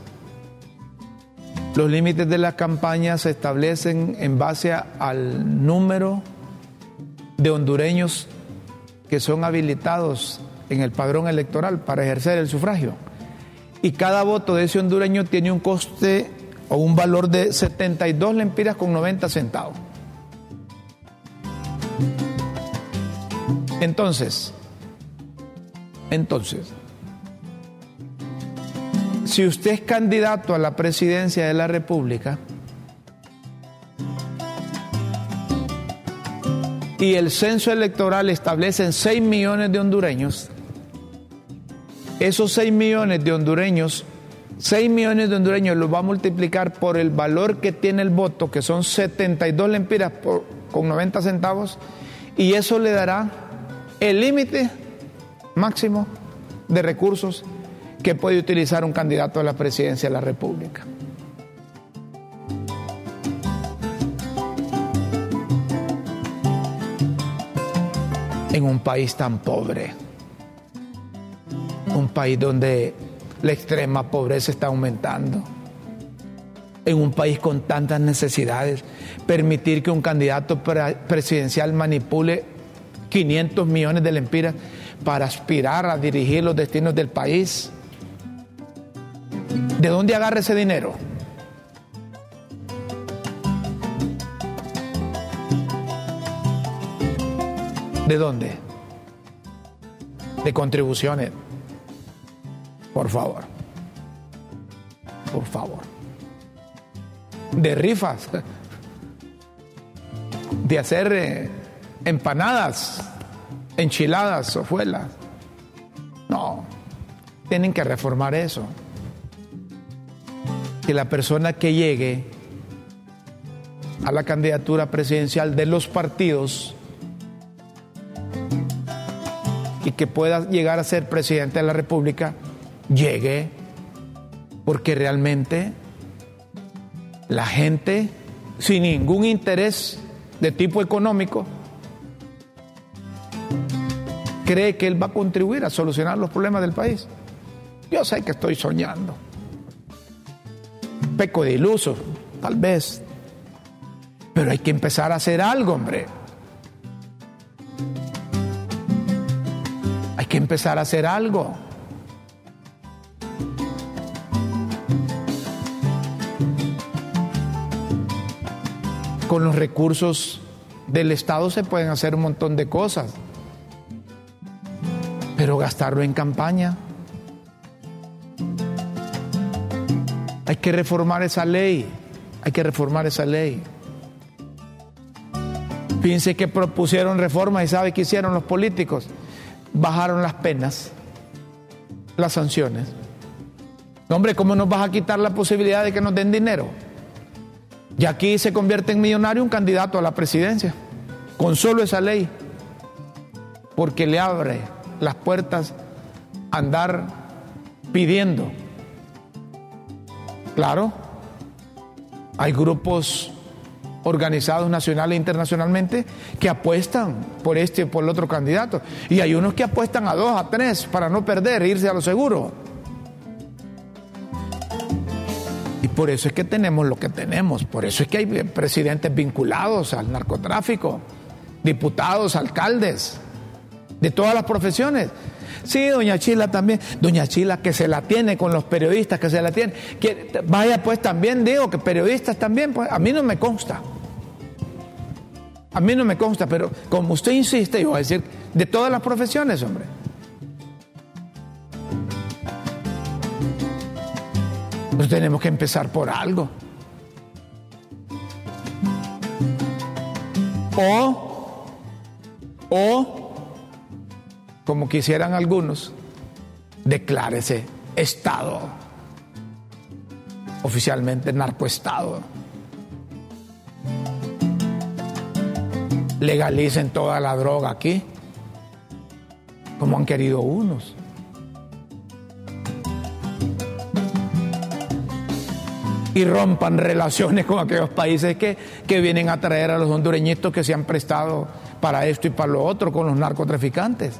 los límites de la campaña se establecen en base al número de hondureños que son habilitados en el padrón electoral para ejercer el sufragio. Y cada voto de ese hondureño tiene un coste o un valor de 72 lempiras con 90 centavos. Entonces, entonces, si usted es candidato a la presidencia de la República y el censo electoral establece 6 millones de hondureños, esos 6 millones de hondureños, 6 millones de hondureños los va a multiplicar por el valor que tiene el voto, que son 72 lempiras con 90 centavos, y eso le dará el límite máximo de recursos que puede utilizar un candidato a la presidencia de la República. En un país tan pobre un país donde la extrema pobreza está aumentando, en un país con tantas necesidades, permitir que un candidato presidencial manipule 500 millones de lempiras para aspirar a dirigir los destinos del país. ¿De dónde agarra ese dinero? ¿De dónde? De contribuciones. Por favor. Por favor. De rifas. De hacer eh, empanadas, enchiladas, ofuelas. No. Tienen que reformar eso. Que la persona que llegue a la candidatura presidencial de los partidos y que pueda llegar a ser presidente de la República llegue, porque realmente la gente, sin ningún interés de tipo económico, cree que él va a contribuir a solucionar los problemas del país. Yo sé que estoy soñando. Peco de iluso, tal vez. Pero hay que empezar a hacer algo, hombre. Hay que empezar a hacer algo. con los recursos del Estado se pueden hacer un montón de cosas, pero gastarlo en campaña. Hay que reformar esa ley, hay que reformar esa ley. Fíjense que propusieron reformas y sabe qué hicieron los políticos. Bajaron las penas, las sanciones. hombre, ¿cómo nos vas a quitar la posibilidad de que nos den dinero? Y aquí se convierte en millonario un candidato a la presidencia, con solo esa ley, porque le abre las puertas a andar pidiendo. Claro, Hay grupos organizados nacional e internacionalmente que apuestan por este o por el otro candidato. Y hay unos que apuestan a dos, a tres, para no perder, irse a lo seguro. Y por eso es que tenemos lo que tenemos, por eso es que hay presidentes vinculados al narcotráfico, diputados, alcaldes, de todas las profesiones. Sí, doña Chila también, doña Chila que se la tiene con los periodistas, que se la tiene. Que, vaya pues también digo que periodistas también, pues a mí no me consta. A mí no me consta, pero como usted insiste, yo voy a decir, de todas las profesiones, hombre. Pues tenemos que empezar por algo. O, o, como quisieran algunos, declárese Estado, oficialmente narcoestado. Legalicen toda la droga aquí, como han querido unos. y rompan relaciones con aquellos países que, que vienen a traer a los hondureñitos que se han prestado para esto y para lo otro con los narcotraficantes.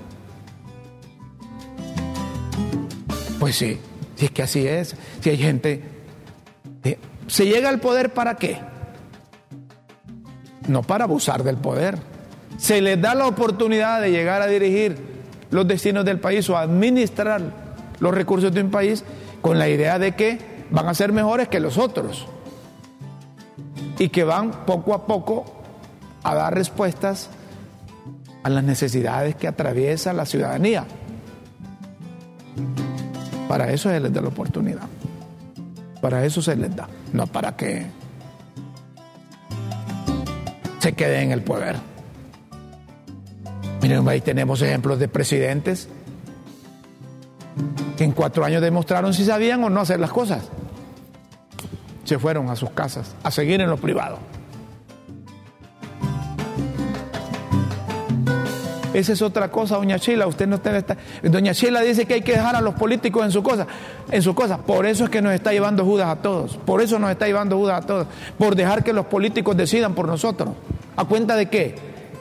Pues sí, si es que así es, si hay gente... ¿Se llega al poder para qué? No para abusar del poder. Se les da la oportunidad de llegar a dirigir los destinos del país o administrar los recursos de un país con la idea de que van a ser mejores que los otros y que van poco a poco a dar respuestas a las necesidades que atraviesa la ciudadanía. Para eso se les da la oportunidad. Para eso se les da. No para que se quede en el poder. Miren, ahí tenemos ejemplos de presidentes que en cuatro años demostraron si sabían o no hacer las cosas se fueron a sus casas a seguir en lo privado. Esa es otra cosa, doña Chila. Usted no debe estar. Doña Chila dice que hay que dejar a los políticos en su cosa, en su cosa. Por eso es que nos está llevando Judas a todos. Por eso nos está llevando Judas a todos. Por dejar que los políticos decidan por nosotros. ¿A cuenta de qué?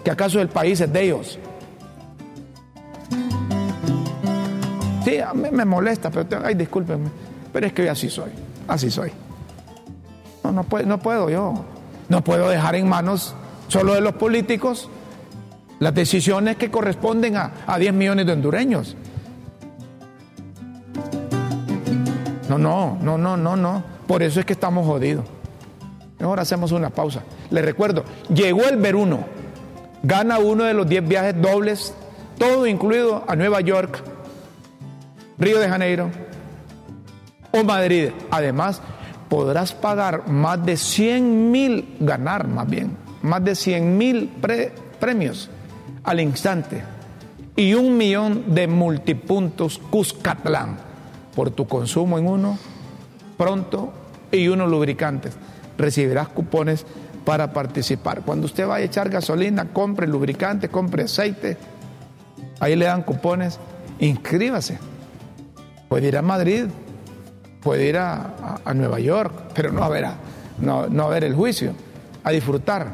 Que acaso el país es de ellos. Sí, a mí me molesta, pero ay, discúlpenme. Pero es que así soy. Así soy. No, no, puedo, yo. No puedo dejar en manos solo de los políticos las decisiones que corresponden a, a 10 millones de hondureños. No, no, no, no, no, no. Por eso es que estamos jodidos. Mejor hacemos una pausa. Les recuerdo, llegó el Veruno, gana uno de los 10 viajes dobles, todo incluido a Nueva York, Río de Janeiro o Madrid. Además, podrás pagar más de 100 mil, ganar más bien, más de 100 mil premios al instante y un millón de multipuntos Cuscatlán por tu consumo en uno pronto y unos lubricantes. Recibirás cupones para participar. Cuando usted vaya a echar gasolina, compre lubricante, compre aceite. Ahí le dan cupones. Inscríbase. Puede ir a Madrid, puede ir a, Nueva York, pero no a, ver no, a ver el juicio, a disfrutar,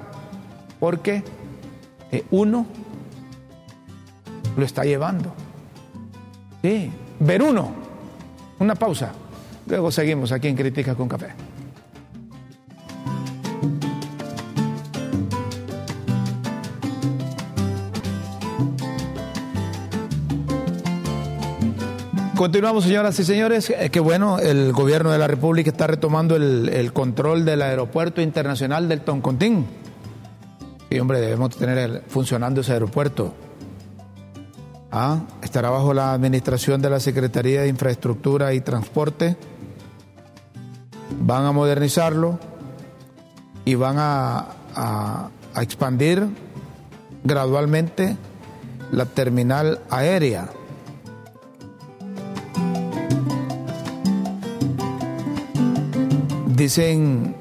porque eh, uno lo está llevando. Sí, ver uno. Una pausa. Luego seguimos aquí en Crítica con Café. Continuamos, señoras y señores. Eh, que bueno, el gobierno de la República está retomando el, control del aeropuerto internacional del Toncontín. Y hombre, debemos tener funcionando ese aeropuerto. Estará bajo la administración de la Secretaría de Infraestructura y Transporte. Van a modernizarlo y van a expandir gradualmente la terminal aérea Dicen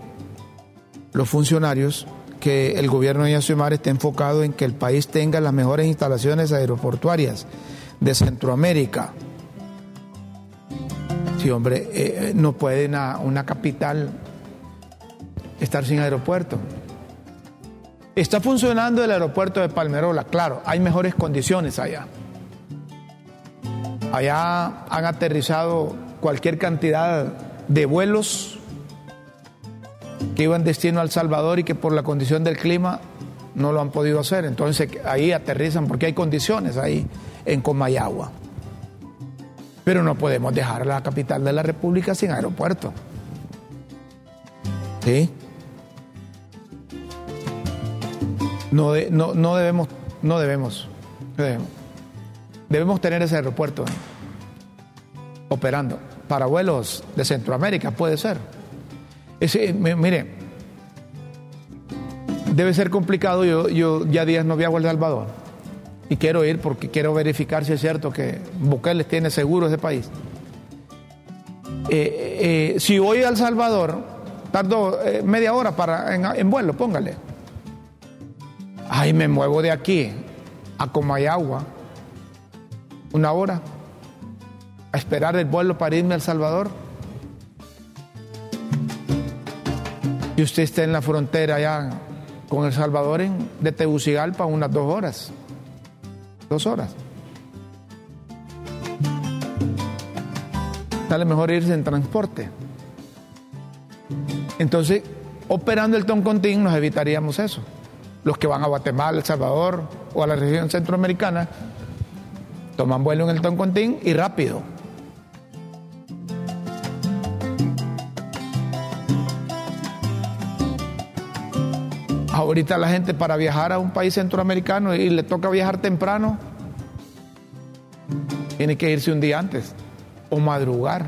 los funcionarios que el gobierno de Yasumar está enfocado en que el país tenga las mejores instalaciones aeroportuarias de Centroamérica. Sí, hombre, eh, no puede una, capital estar sin aeropuerto. Está funcionando el aeropuerto de Palmerola, claro, hay mejores condiciones allá. Allá han aterrizado cualquier cantidad de vuelos que iban destino al Salvador y que por la condición del clima no lo han podido hacer. Entonces ahí aterrizan porque hay condiciones ahí en Comayagua. Pero no podemos dejar la capital de la República sin aeropuerto. ¿Sí? No, no, debemos, no debemos, debemos. tener ese aeropuerto operando para vuelos de Centroamérica, puede ser. Mire, debe ser complicado. Yo, yo ya días no viajo a El Salvador y quiero ir porque quiero verificar si es cierto que Bukele tiene seguro ese país. Eh, eh, si voy a El Salvador, tardo eh, media hora para, en, en vuelo, póngale Ay, me muevo de aquí a Comayagua, una hora, a esperar el vuelo para irme a El Salvador. Y usted está en la frontera ya con El Salvador, en, de Tegucigalpa, unas dos horas. Dos horas. Sale mejor irse en transporte. Entonces, operando el Toncontín nos evitaríamos eso los que van a Guatemala, El Salvador o a la región centroamericana, toman vuelo en el Toncontín y rápido. Ahorita la gente para viajar a un país centroamericano y le toca viajar temprano, tiene que irse un día antes o madrugar.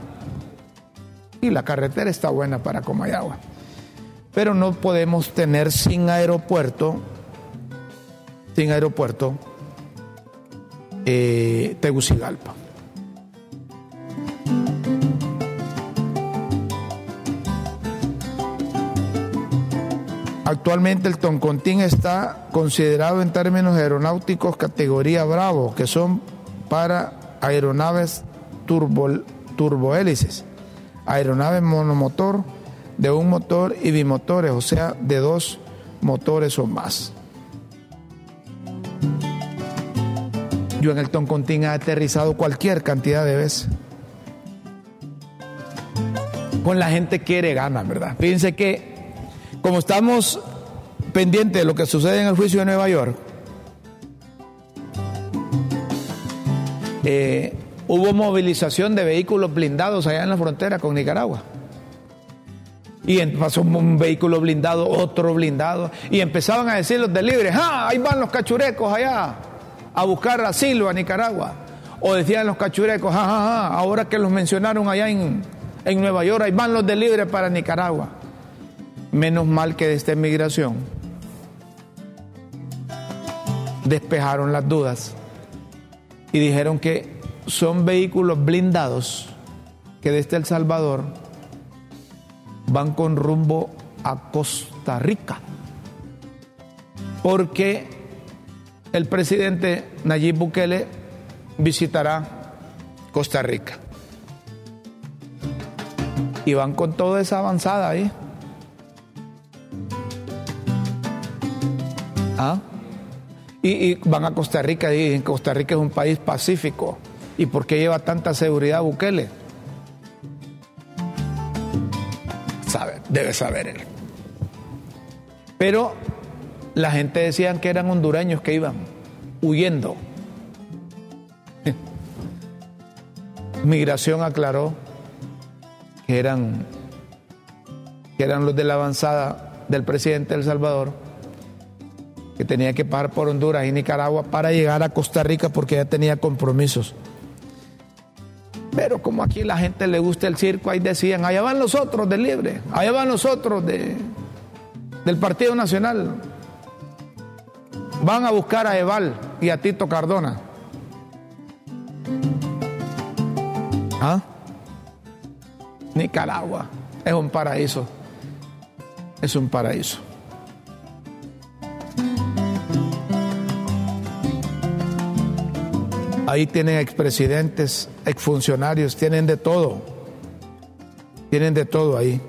Y la carretera está buena para Comayagua pero no podemos tener sin aeropuerto, sin aeropuerto, eh, Tegucigalpa. Actualmente el Toncontín está considerado en términos aeronáuticos categoría Bravo, que son para aeronaves turbo, turbohélices, aeronaves monomotor, de un motor y bimotores, o sea, de dos motores o más. Yo en el Toncontín he aterrizado cualquier cantidad de veces. Con la gente quiere ganar, ¿verdad? Fíjense que como estamos pendientes de lo que sucede en el juicio de Nueva York, eh, hubo movilización de vehículos blindados allá en la frontera con Nicaragua. Y pasó un vehículo blindado, otro blindado. Y empezaban a decir los del ¡ah! Ahí van los cachurecos allá a buscar asilo a Nicaragua. O decían los cachurecos, ¡ah, ah, ah! Ahora que los mencionaron allá en, en Nueva York, ahí van los del para Nicaragua. Menos mal que de esta inmigración despejaron las dudas y dijeron que son vehículos blindados que desde El Salvador van con rumbo a Costa Rica, porque el presidente Nayib Bukele visitará Costa Rica. Y van con toda esa avanzada ahí. ¿Ah? Y, van a Costa Rica y Costa Rica es un país pacífico. ¿Y por qué lleva tanta seguridad Bukele? debe saber él. Pero la gente decía que eran hondureños que iban huyendo. Migración aclaró que eran, que eran los de la avanzada del presidente de El Salvador, que tenía que pasar por Honduras y Nicaragua para llegar a Costa Rica porque ya tenía compromisos. Pero como aquí la gente le gusta el circo, ahí decían, allá van los otros del Libre, allá van los otros de, del Partido Nacional. Van a buscar a Eval y a Tito Cardona. ¿Ah? Nicaragua es un paraíso. Es un paraíso. Ahí tienen expresidentes, exfuncionarios, tienen de todo. Tienen de todo ahí.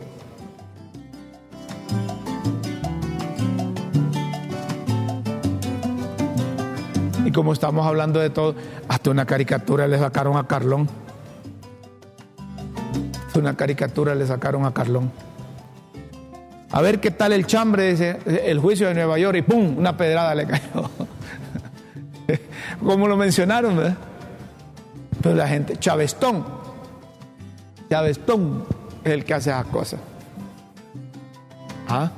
Y como estamos hablando de todo, hasta una caricatura le sacaron a Carlón. Hasta una caricatura le sacaron a Carlón. A ver qué tal el chambre, dice el juicio de Nueva York, y ¡pum! Una pedrada le cayó. Como lo mencionaron, ¿verdad? Pero la gente, Chavestón, Chavestón es el que hace esas cosas. ¿Ah?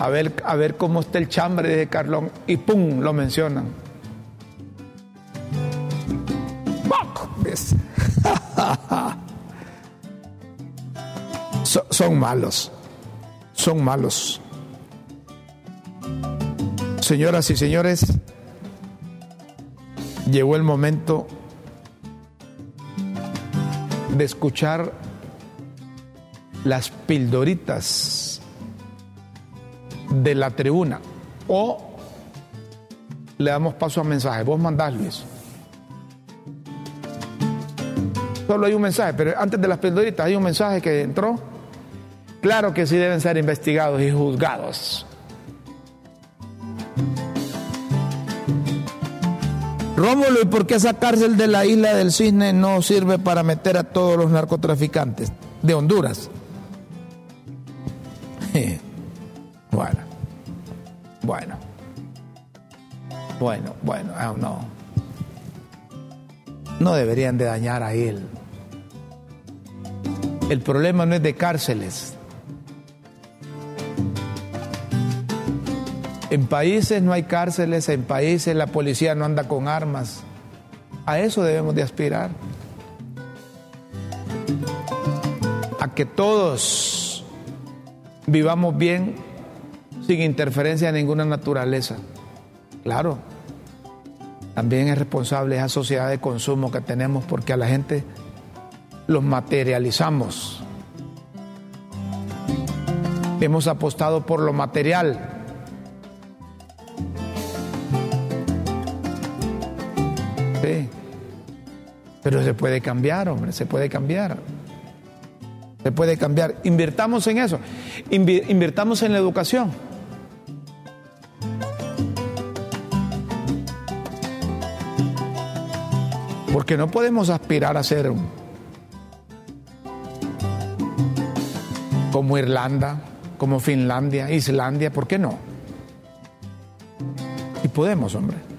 A ver, a ver cómo está el chambre de Carlón y ¡pum! lo mencionan. son malos, son malos. Señoras y señores, llegó el momento de escuchar las pildoritas de la tribuna o le damos paso a mensaje. Vos mandás, Luis. Solo hay un mensaje, pero antes de las pildoritas hay un mensaje que entró. Claro que sí deben ser investigados y juzgados. Rómulo, ¿y por qué esa cárcel de la isla del Cisne no sirve para meter a todos los narcotraficantes de Honduras? bueno, bueno, bueno, bueno, ah, no. No deberían de dañar a él. El problema no es de cárceles. En países no hay cárceles, en países la policía no anda con armas. A eso debemos de aspirar. A que todos vivamos bien sin interferencia de ninguna naturaleza. Claro, también es responsable esa sociedad de consumo que tenemos porque a la gente los materializamos. Hemos apostado por lo material Pero se puede cambiar, hombre, se puede cambiar. Se puede cambiar. Invirtamos en eso. invirtamos en la educación. Porque no podemos aspirar a ser como Irlanda, como Finlandia, Islandia, ¿por qué no? Y podemos, hombre.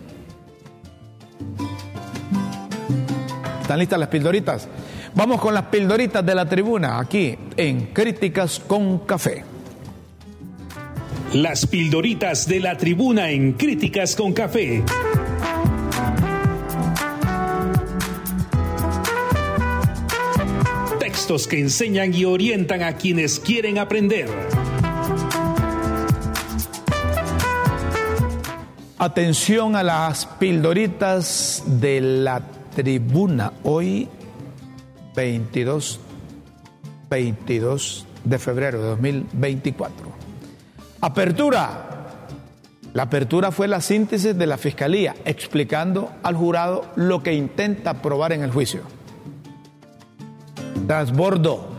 ¿Están listas las pildoritas? Vamos con las pildoritas de la tribuna aquí en Críticas con Café. Las pildoritas de la tribuna en Críticas con Café. Textos que enseñan y orientan a quienes quieren aprender. Atención a las pildoritas de la tribuna hoy 22, 22 de febrero de 2024. Apertura. La apertura fue la síntesis de la Fiscalía explicando al jurado lo que intenta probar en el juicio. Transbordo.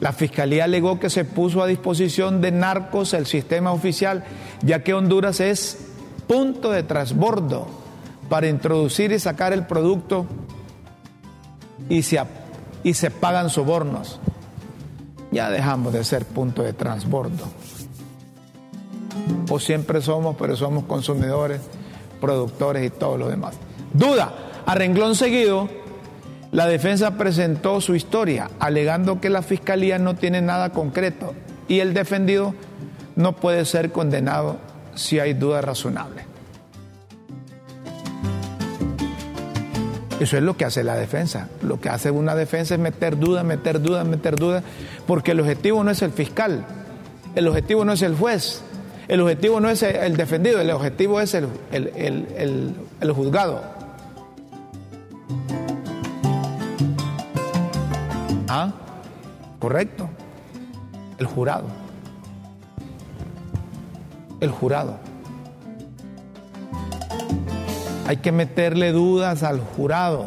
La Fiscalía alegó que se puso a disposición de narcos el sistema oficial, ya que Honduras es punto de transbordo para introducir y sacar el producto y se, y se pagan sobornos. Ya dejamos de ser punto de transbordo. O siempre somos, pero somos consumidores, productores y todo lo demás. Duda, a renglón seguido, la defensa presentó su historia, alegando que la fiscalía no tiene nada concreto y el defendido no puede ser condenado si hay duda razonable. Eso es lo que hace la defensa. Lo que hace una defensa es meter dudas, meter dudas, meter dudas, porque el objetivo no es el fiscal, el objetivo no es el juez, el objetivo no es el defendido, el objetivo es el, el juzgado. ¿Ah? Correcto. El jurado. El jurado. Hay que meterle dudas al jurado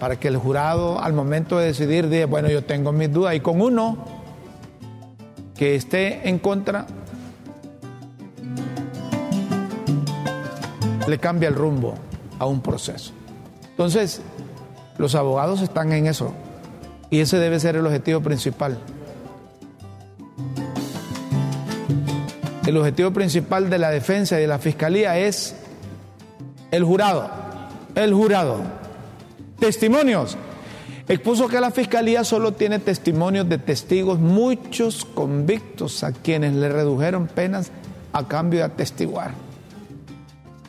para que el jurado al momento de decidir diga, bueno, yo tengo mis dudas y con uno que esté en contra, le cambia el rumbo a un proceso. Entonces, los abogados están en eso y ese debe ser el objetivo principal. El objetivo principal de la defensa y de la fiscalía es el jurado, el jurado. Testimonios. Expuso que la fiscalía solo tiene testimonios de testigos, muchos convictos a quienes le redujeron penas a cambio de atestiguar.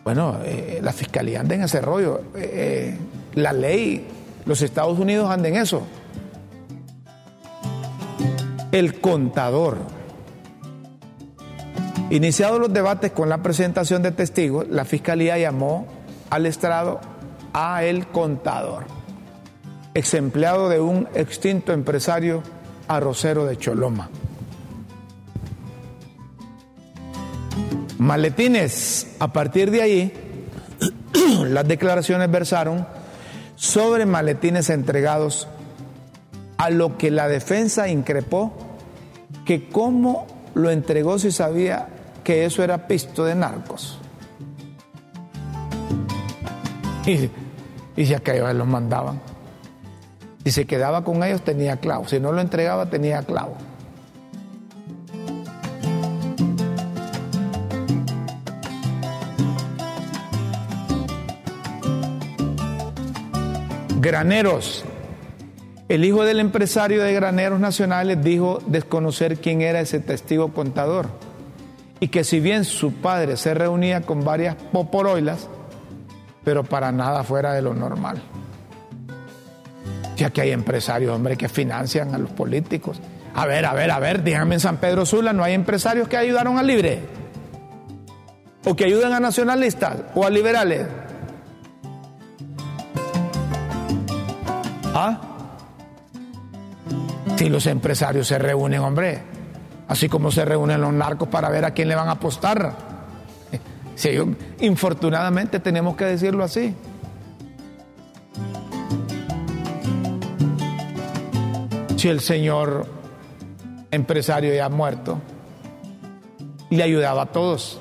Bueno, eh, la fiscalía anda en ese rollo. Eh, eh, la ley, los Estados Unidos andan en eso. El contador. Iniciados los debates con la presentación de testigos, la fiscalía llamó al estrado a el contador, ex empleado de un extinto empresario arrocero de Choloma. Maletines, a partir de ahí, las declaraciones versaron sobre maletines entregados a lo que la defensa increpó que cómo lo entregó si sabía que eso era pisto de narcos. Y, y si a los mandaban. Si se quedaba con ellos tenía clavo, si no lo entregaba tenía clavo. Graneros. El hijo del empresario de Graneros Nacionales dijo desconocer quién era ese testigo contador y que si bien su padre se reunía con varias poporoilas, pero para nada fuera de lo normal. Ya que hay empresarios, hombre, que financian a los políticos. A ver, a ver, a ver, díganme en San Pedro Sula, ¿no hay empresarios que ayudaron al libre? ¿O que ayudan a nacionalistas o a liberales? ¿Ah? Si los empresarios se reúnen, hombre, así como se reúnen los narcos para ver a quién le van a apostar. Infortunadamente tenemos que decirlo así. Si el señor empresario ya muerto, le ayudaba a todos,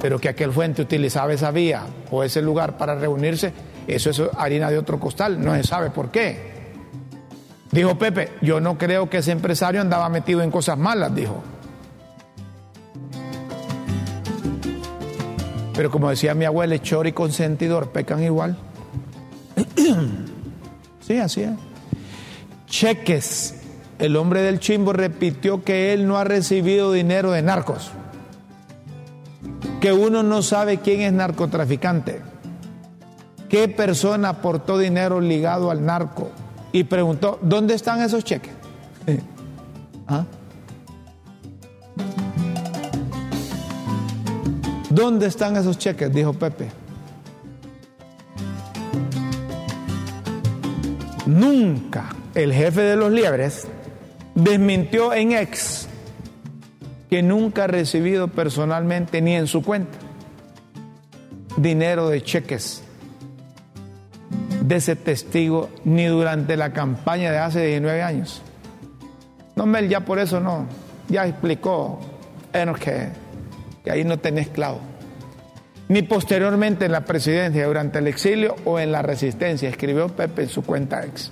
pero que aquel fuente utilizaba esa vía o ese lugar para reunirse, eso es harina de otro costal, no se sabe por qué. Dijo Pepe, yo no creo que ese empresario andaba metido en cosas malas, dijo. Pero como decía mi abuela, chor y consentidor pecan igual. sí, así es. Cheques. El hombre del chimbo repitió que él no ha recibido dinero de narcos. Que uno no sabe quién es narcotraficante. ¿Qué persona aportó dinero ligado al narco? Y preguntó, ¿dónde están esos cheques? ¿Ah? ¿Dónde están esos cheques? Dijo Pepe. Nunca el jefe de los liebres desmintió en ex que nunca ha recibido personalmente ni en su cuenta dinero de cheques de ese testigo ni durante la campaña de hace 19 años. No, Mel, ya por eso no. Ya explicó que, que ahí no tenés clavo. Ni posteriormente en la presidencia, durante el exilio o en la resistencia, escribió Pepe en su cuenta ex.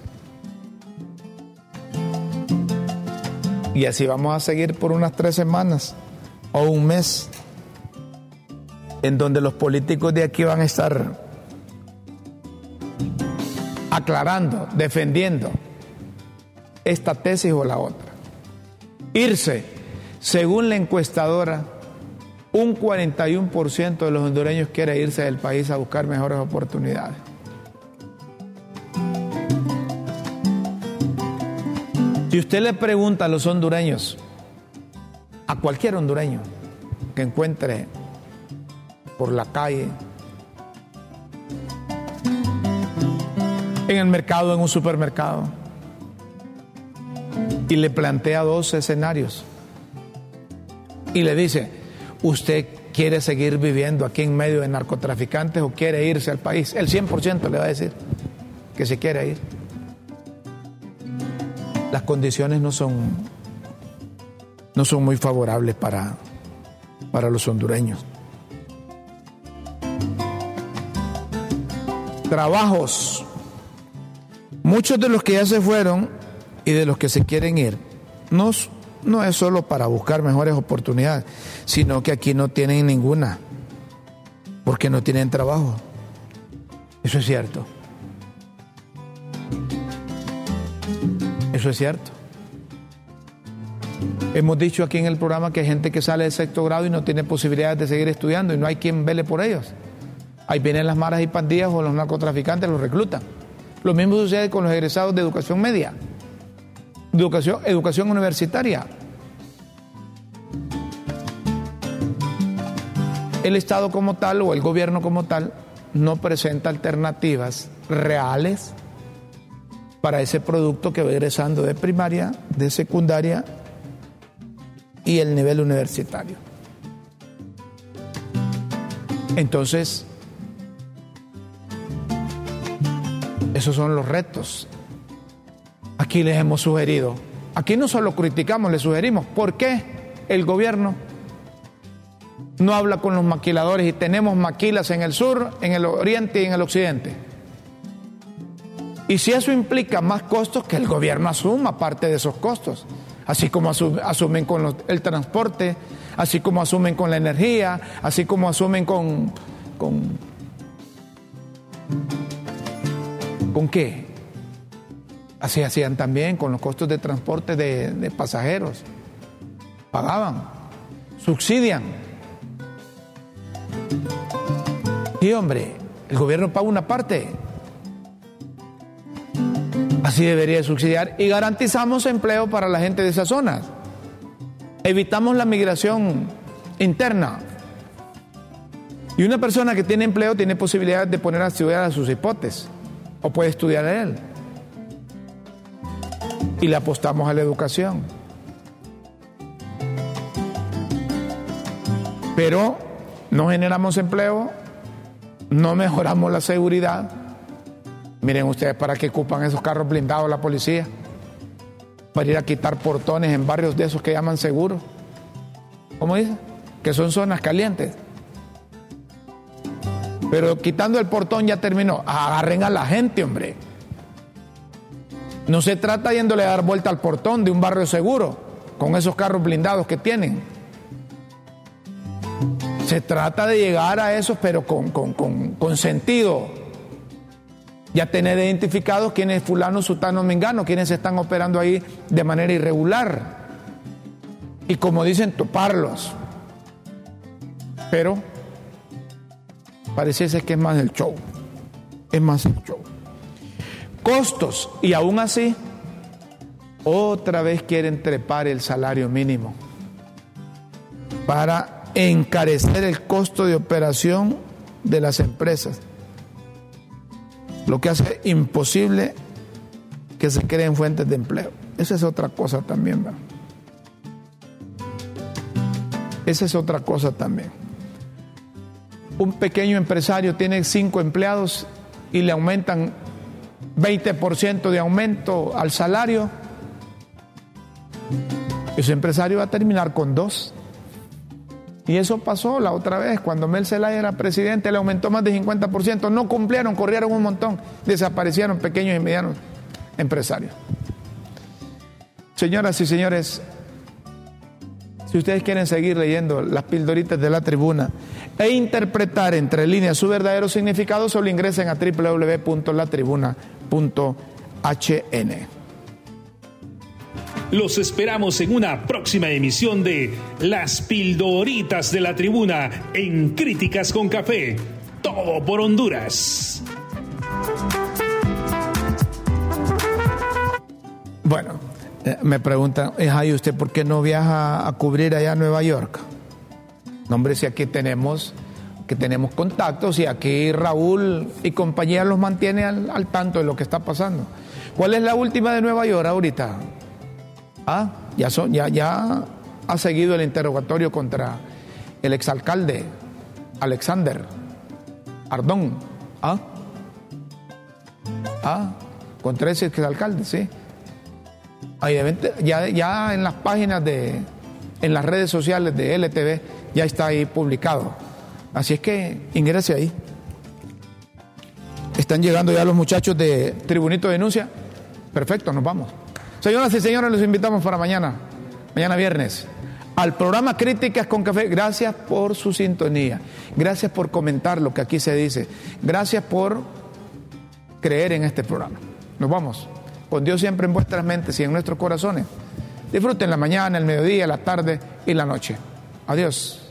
Y así vamos a seguir por unas tres semanas o un mes, en donde los políticos de aquí van a estar aclarando, defendiendo esta tesis o la otra. Irse, según la encuestadora, un 41% de los hondureños quiere irse del país a buscar mejores oportunidades. Si usted le pregunta a los hondureños, a cualquier hondureño que encuentre por la calle, en el mercado, en un supermercado. Y le plantea dos escenarios. Y le dice, ¿usted quiere seguir viviendo aquí en medio de narcotraficantes o quiere irse al país? El 100% le va a decir que se quiere ir. Las condiciones no son, no son muy favorables para, para los hondureños. Trabajos Muchos de los que ya se fueron y de los que se quieren ir, no, no es solo para buscar mejores oportunidades, sino que aquí no tienen ninguna, porque no tienen trabajo. Eso es cierto. Eso es cierto. Hemos dicho aquí en el programa que hay gente que sale de sexto grado y no tiene posibilidades de seguir estudiando y no hay quien vele por ellos. Ahí vienen las maras y pandillas o los narcotraficantes los reclutan. Lo mismo sucede con los egresados de educación media, educación, educación universitaria. El Estado como tal o el gobierno como tal no presenta alternativas reales para ese producto que va egresando de primaria, de secundaria y el nivel universitario. Entonces, esos son los retos. Aquí les hemos sugerido, aquí no solo criticamos, les sugerimos, ¿por qué el gobierno no habla con los maquiladores y tenemos maquilas en el sur, en el oriente y en el occidente? Y si eso implica más costos, que el gobierno asuma parte de esos costos. Así como asumen con el transporte, así como asumen con la energía, así como asumen con... ¿Con, ¿con qué? Así hacían también con los costos de transporte de, pasajeros. Pagaban, subsidian. Y hombre, el gobierno paga una parte, Así debería subsidiar y garantizamos empleo para la gente de esas zonas. Evitamos la migración interna. Y una persona que tiene empleo tiene posibilidad de poner a estudiar a sus hipótesis o puede estudiar a él. Y le apostamos a la educación. Pero no generamos empleo, no mejoramos la seguridad Miren ustedes para qué ocupan esos carros blindados la policía. Para ir a quitar portones en barrios de esos que llaman seguros. ¿Cómo dice? Que son zonas calientes. Pero quitando el portón ya terminó. Agarren a la gente, hombre. No se trata yéndole a dar vuelta al portón de un barrio seguro, con esos carros blindados que tienen. Se trata de llegar a esos, pero con, con, con sentido ya tener identificados quiénes fulano, sutano, mengano, quienes están operando ahí de manera irregular. Y como dicen, toparlos. Pero pareciese que es más el show. Es más el show. Costos. Y aún así, otra vez quieren trepar el salario mínimo para encarecer el costo de operación de las empresas lo que hace imposible que se creen fuentes de empleo. Esa es otra cosa también, ¿verdad? Esa es otra cosa también. Un pequeño empresario tiene cinco empleados y le aumentan 20% de aumento al salario. Ese empresario va a terminar con dos. Y eso pasó la otra vez, cuando Mel Zelaya era presidente, le aumentó más de 50%. No cumplieron, corrieron un montón, desaparecieron pequeños y medianos empresarios. Señoras y señores, si ustedes quieren seguir leyendo las pildoritas de la tribuna e interpretar entre líneas su verdadero significado, solo ingresen a www.latribuna.hn. Los esperamos en una próxima emisión de Las Pildoritas de la Tribuna en Críticas con Café. Todo por Honduras. Bueno, me preguntan, ¿y usted por qué no viaja a cubrir allá Nueva York? No, hombre, si aquí tenemos que tenemos contactos y aquí Raúl y compañía los mantiene al, al tanto de lo que está pasando. ¿Cuál es la última de Nueva York ahorita? Ah, ya, son, ya, ya ha seguido el interrogatorio contra el exalcalde Alexander Ardón. Ah, ah contra ese exalcalde, sí. Ya, ya en las páginas de, en las redes sociales de LTV, ya está ahí publicado. Así es que ingrese ahí. Están llegando ya los muchachos de Tribunito de Denuncia. Perfecto, nos vamos. Señoras y señores, los invitamos para mañana, mañana viernes, al programa Críticas con Café. Gracias por su sintonía. Gracias por comentar lo que aquí se dice. Gracias por creer en este programa. Nos vamos. Con Dios siempre en vuestras mentes y en nuestros corazones. Disfruten la mañana, el mediodía, la tarde y la noche. Adiós.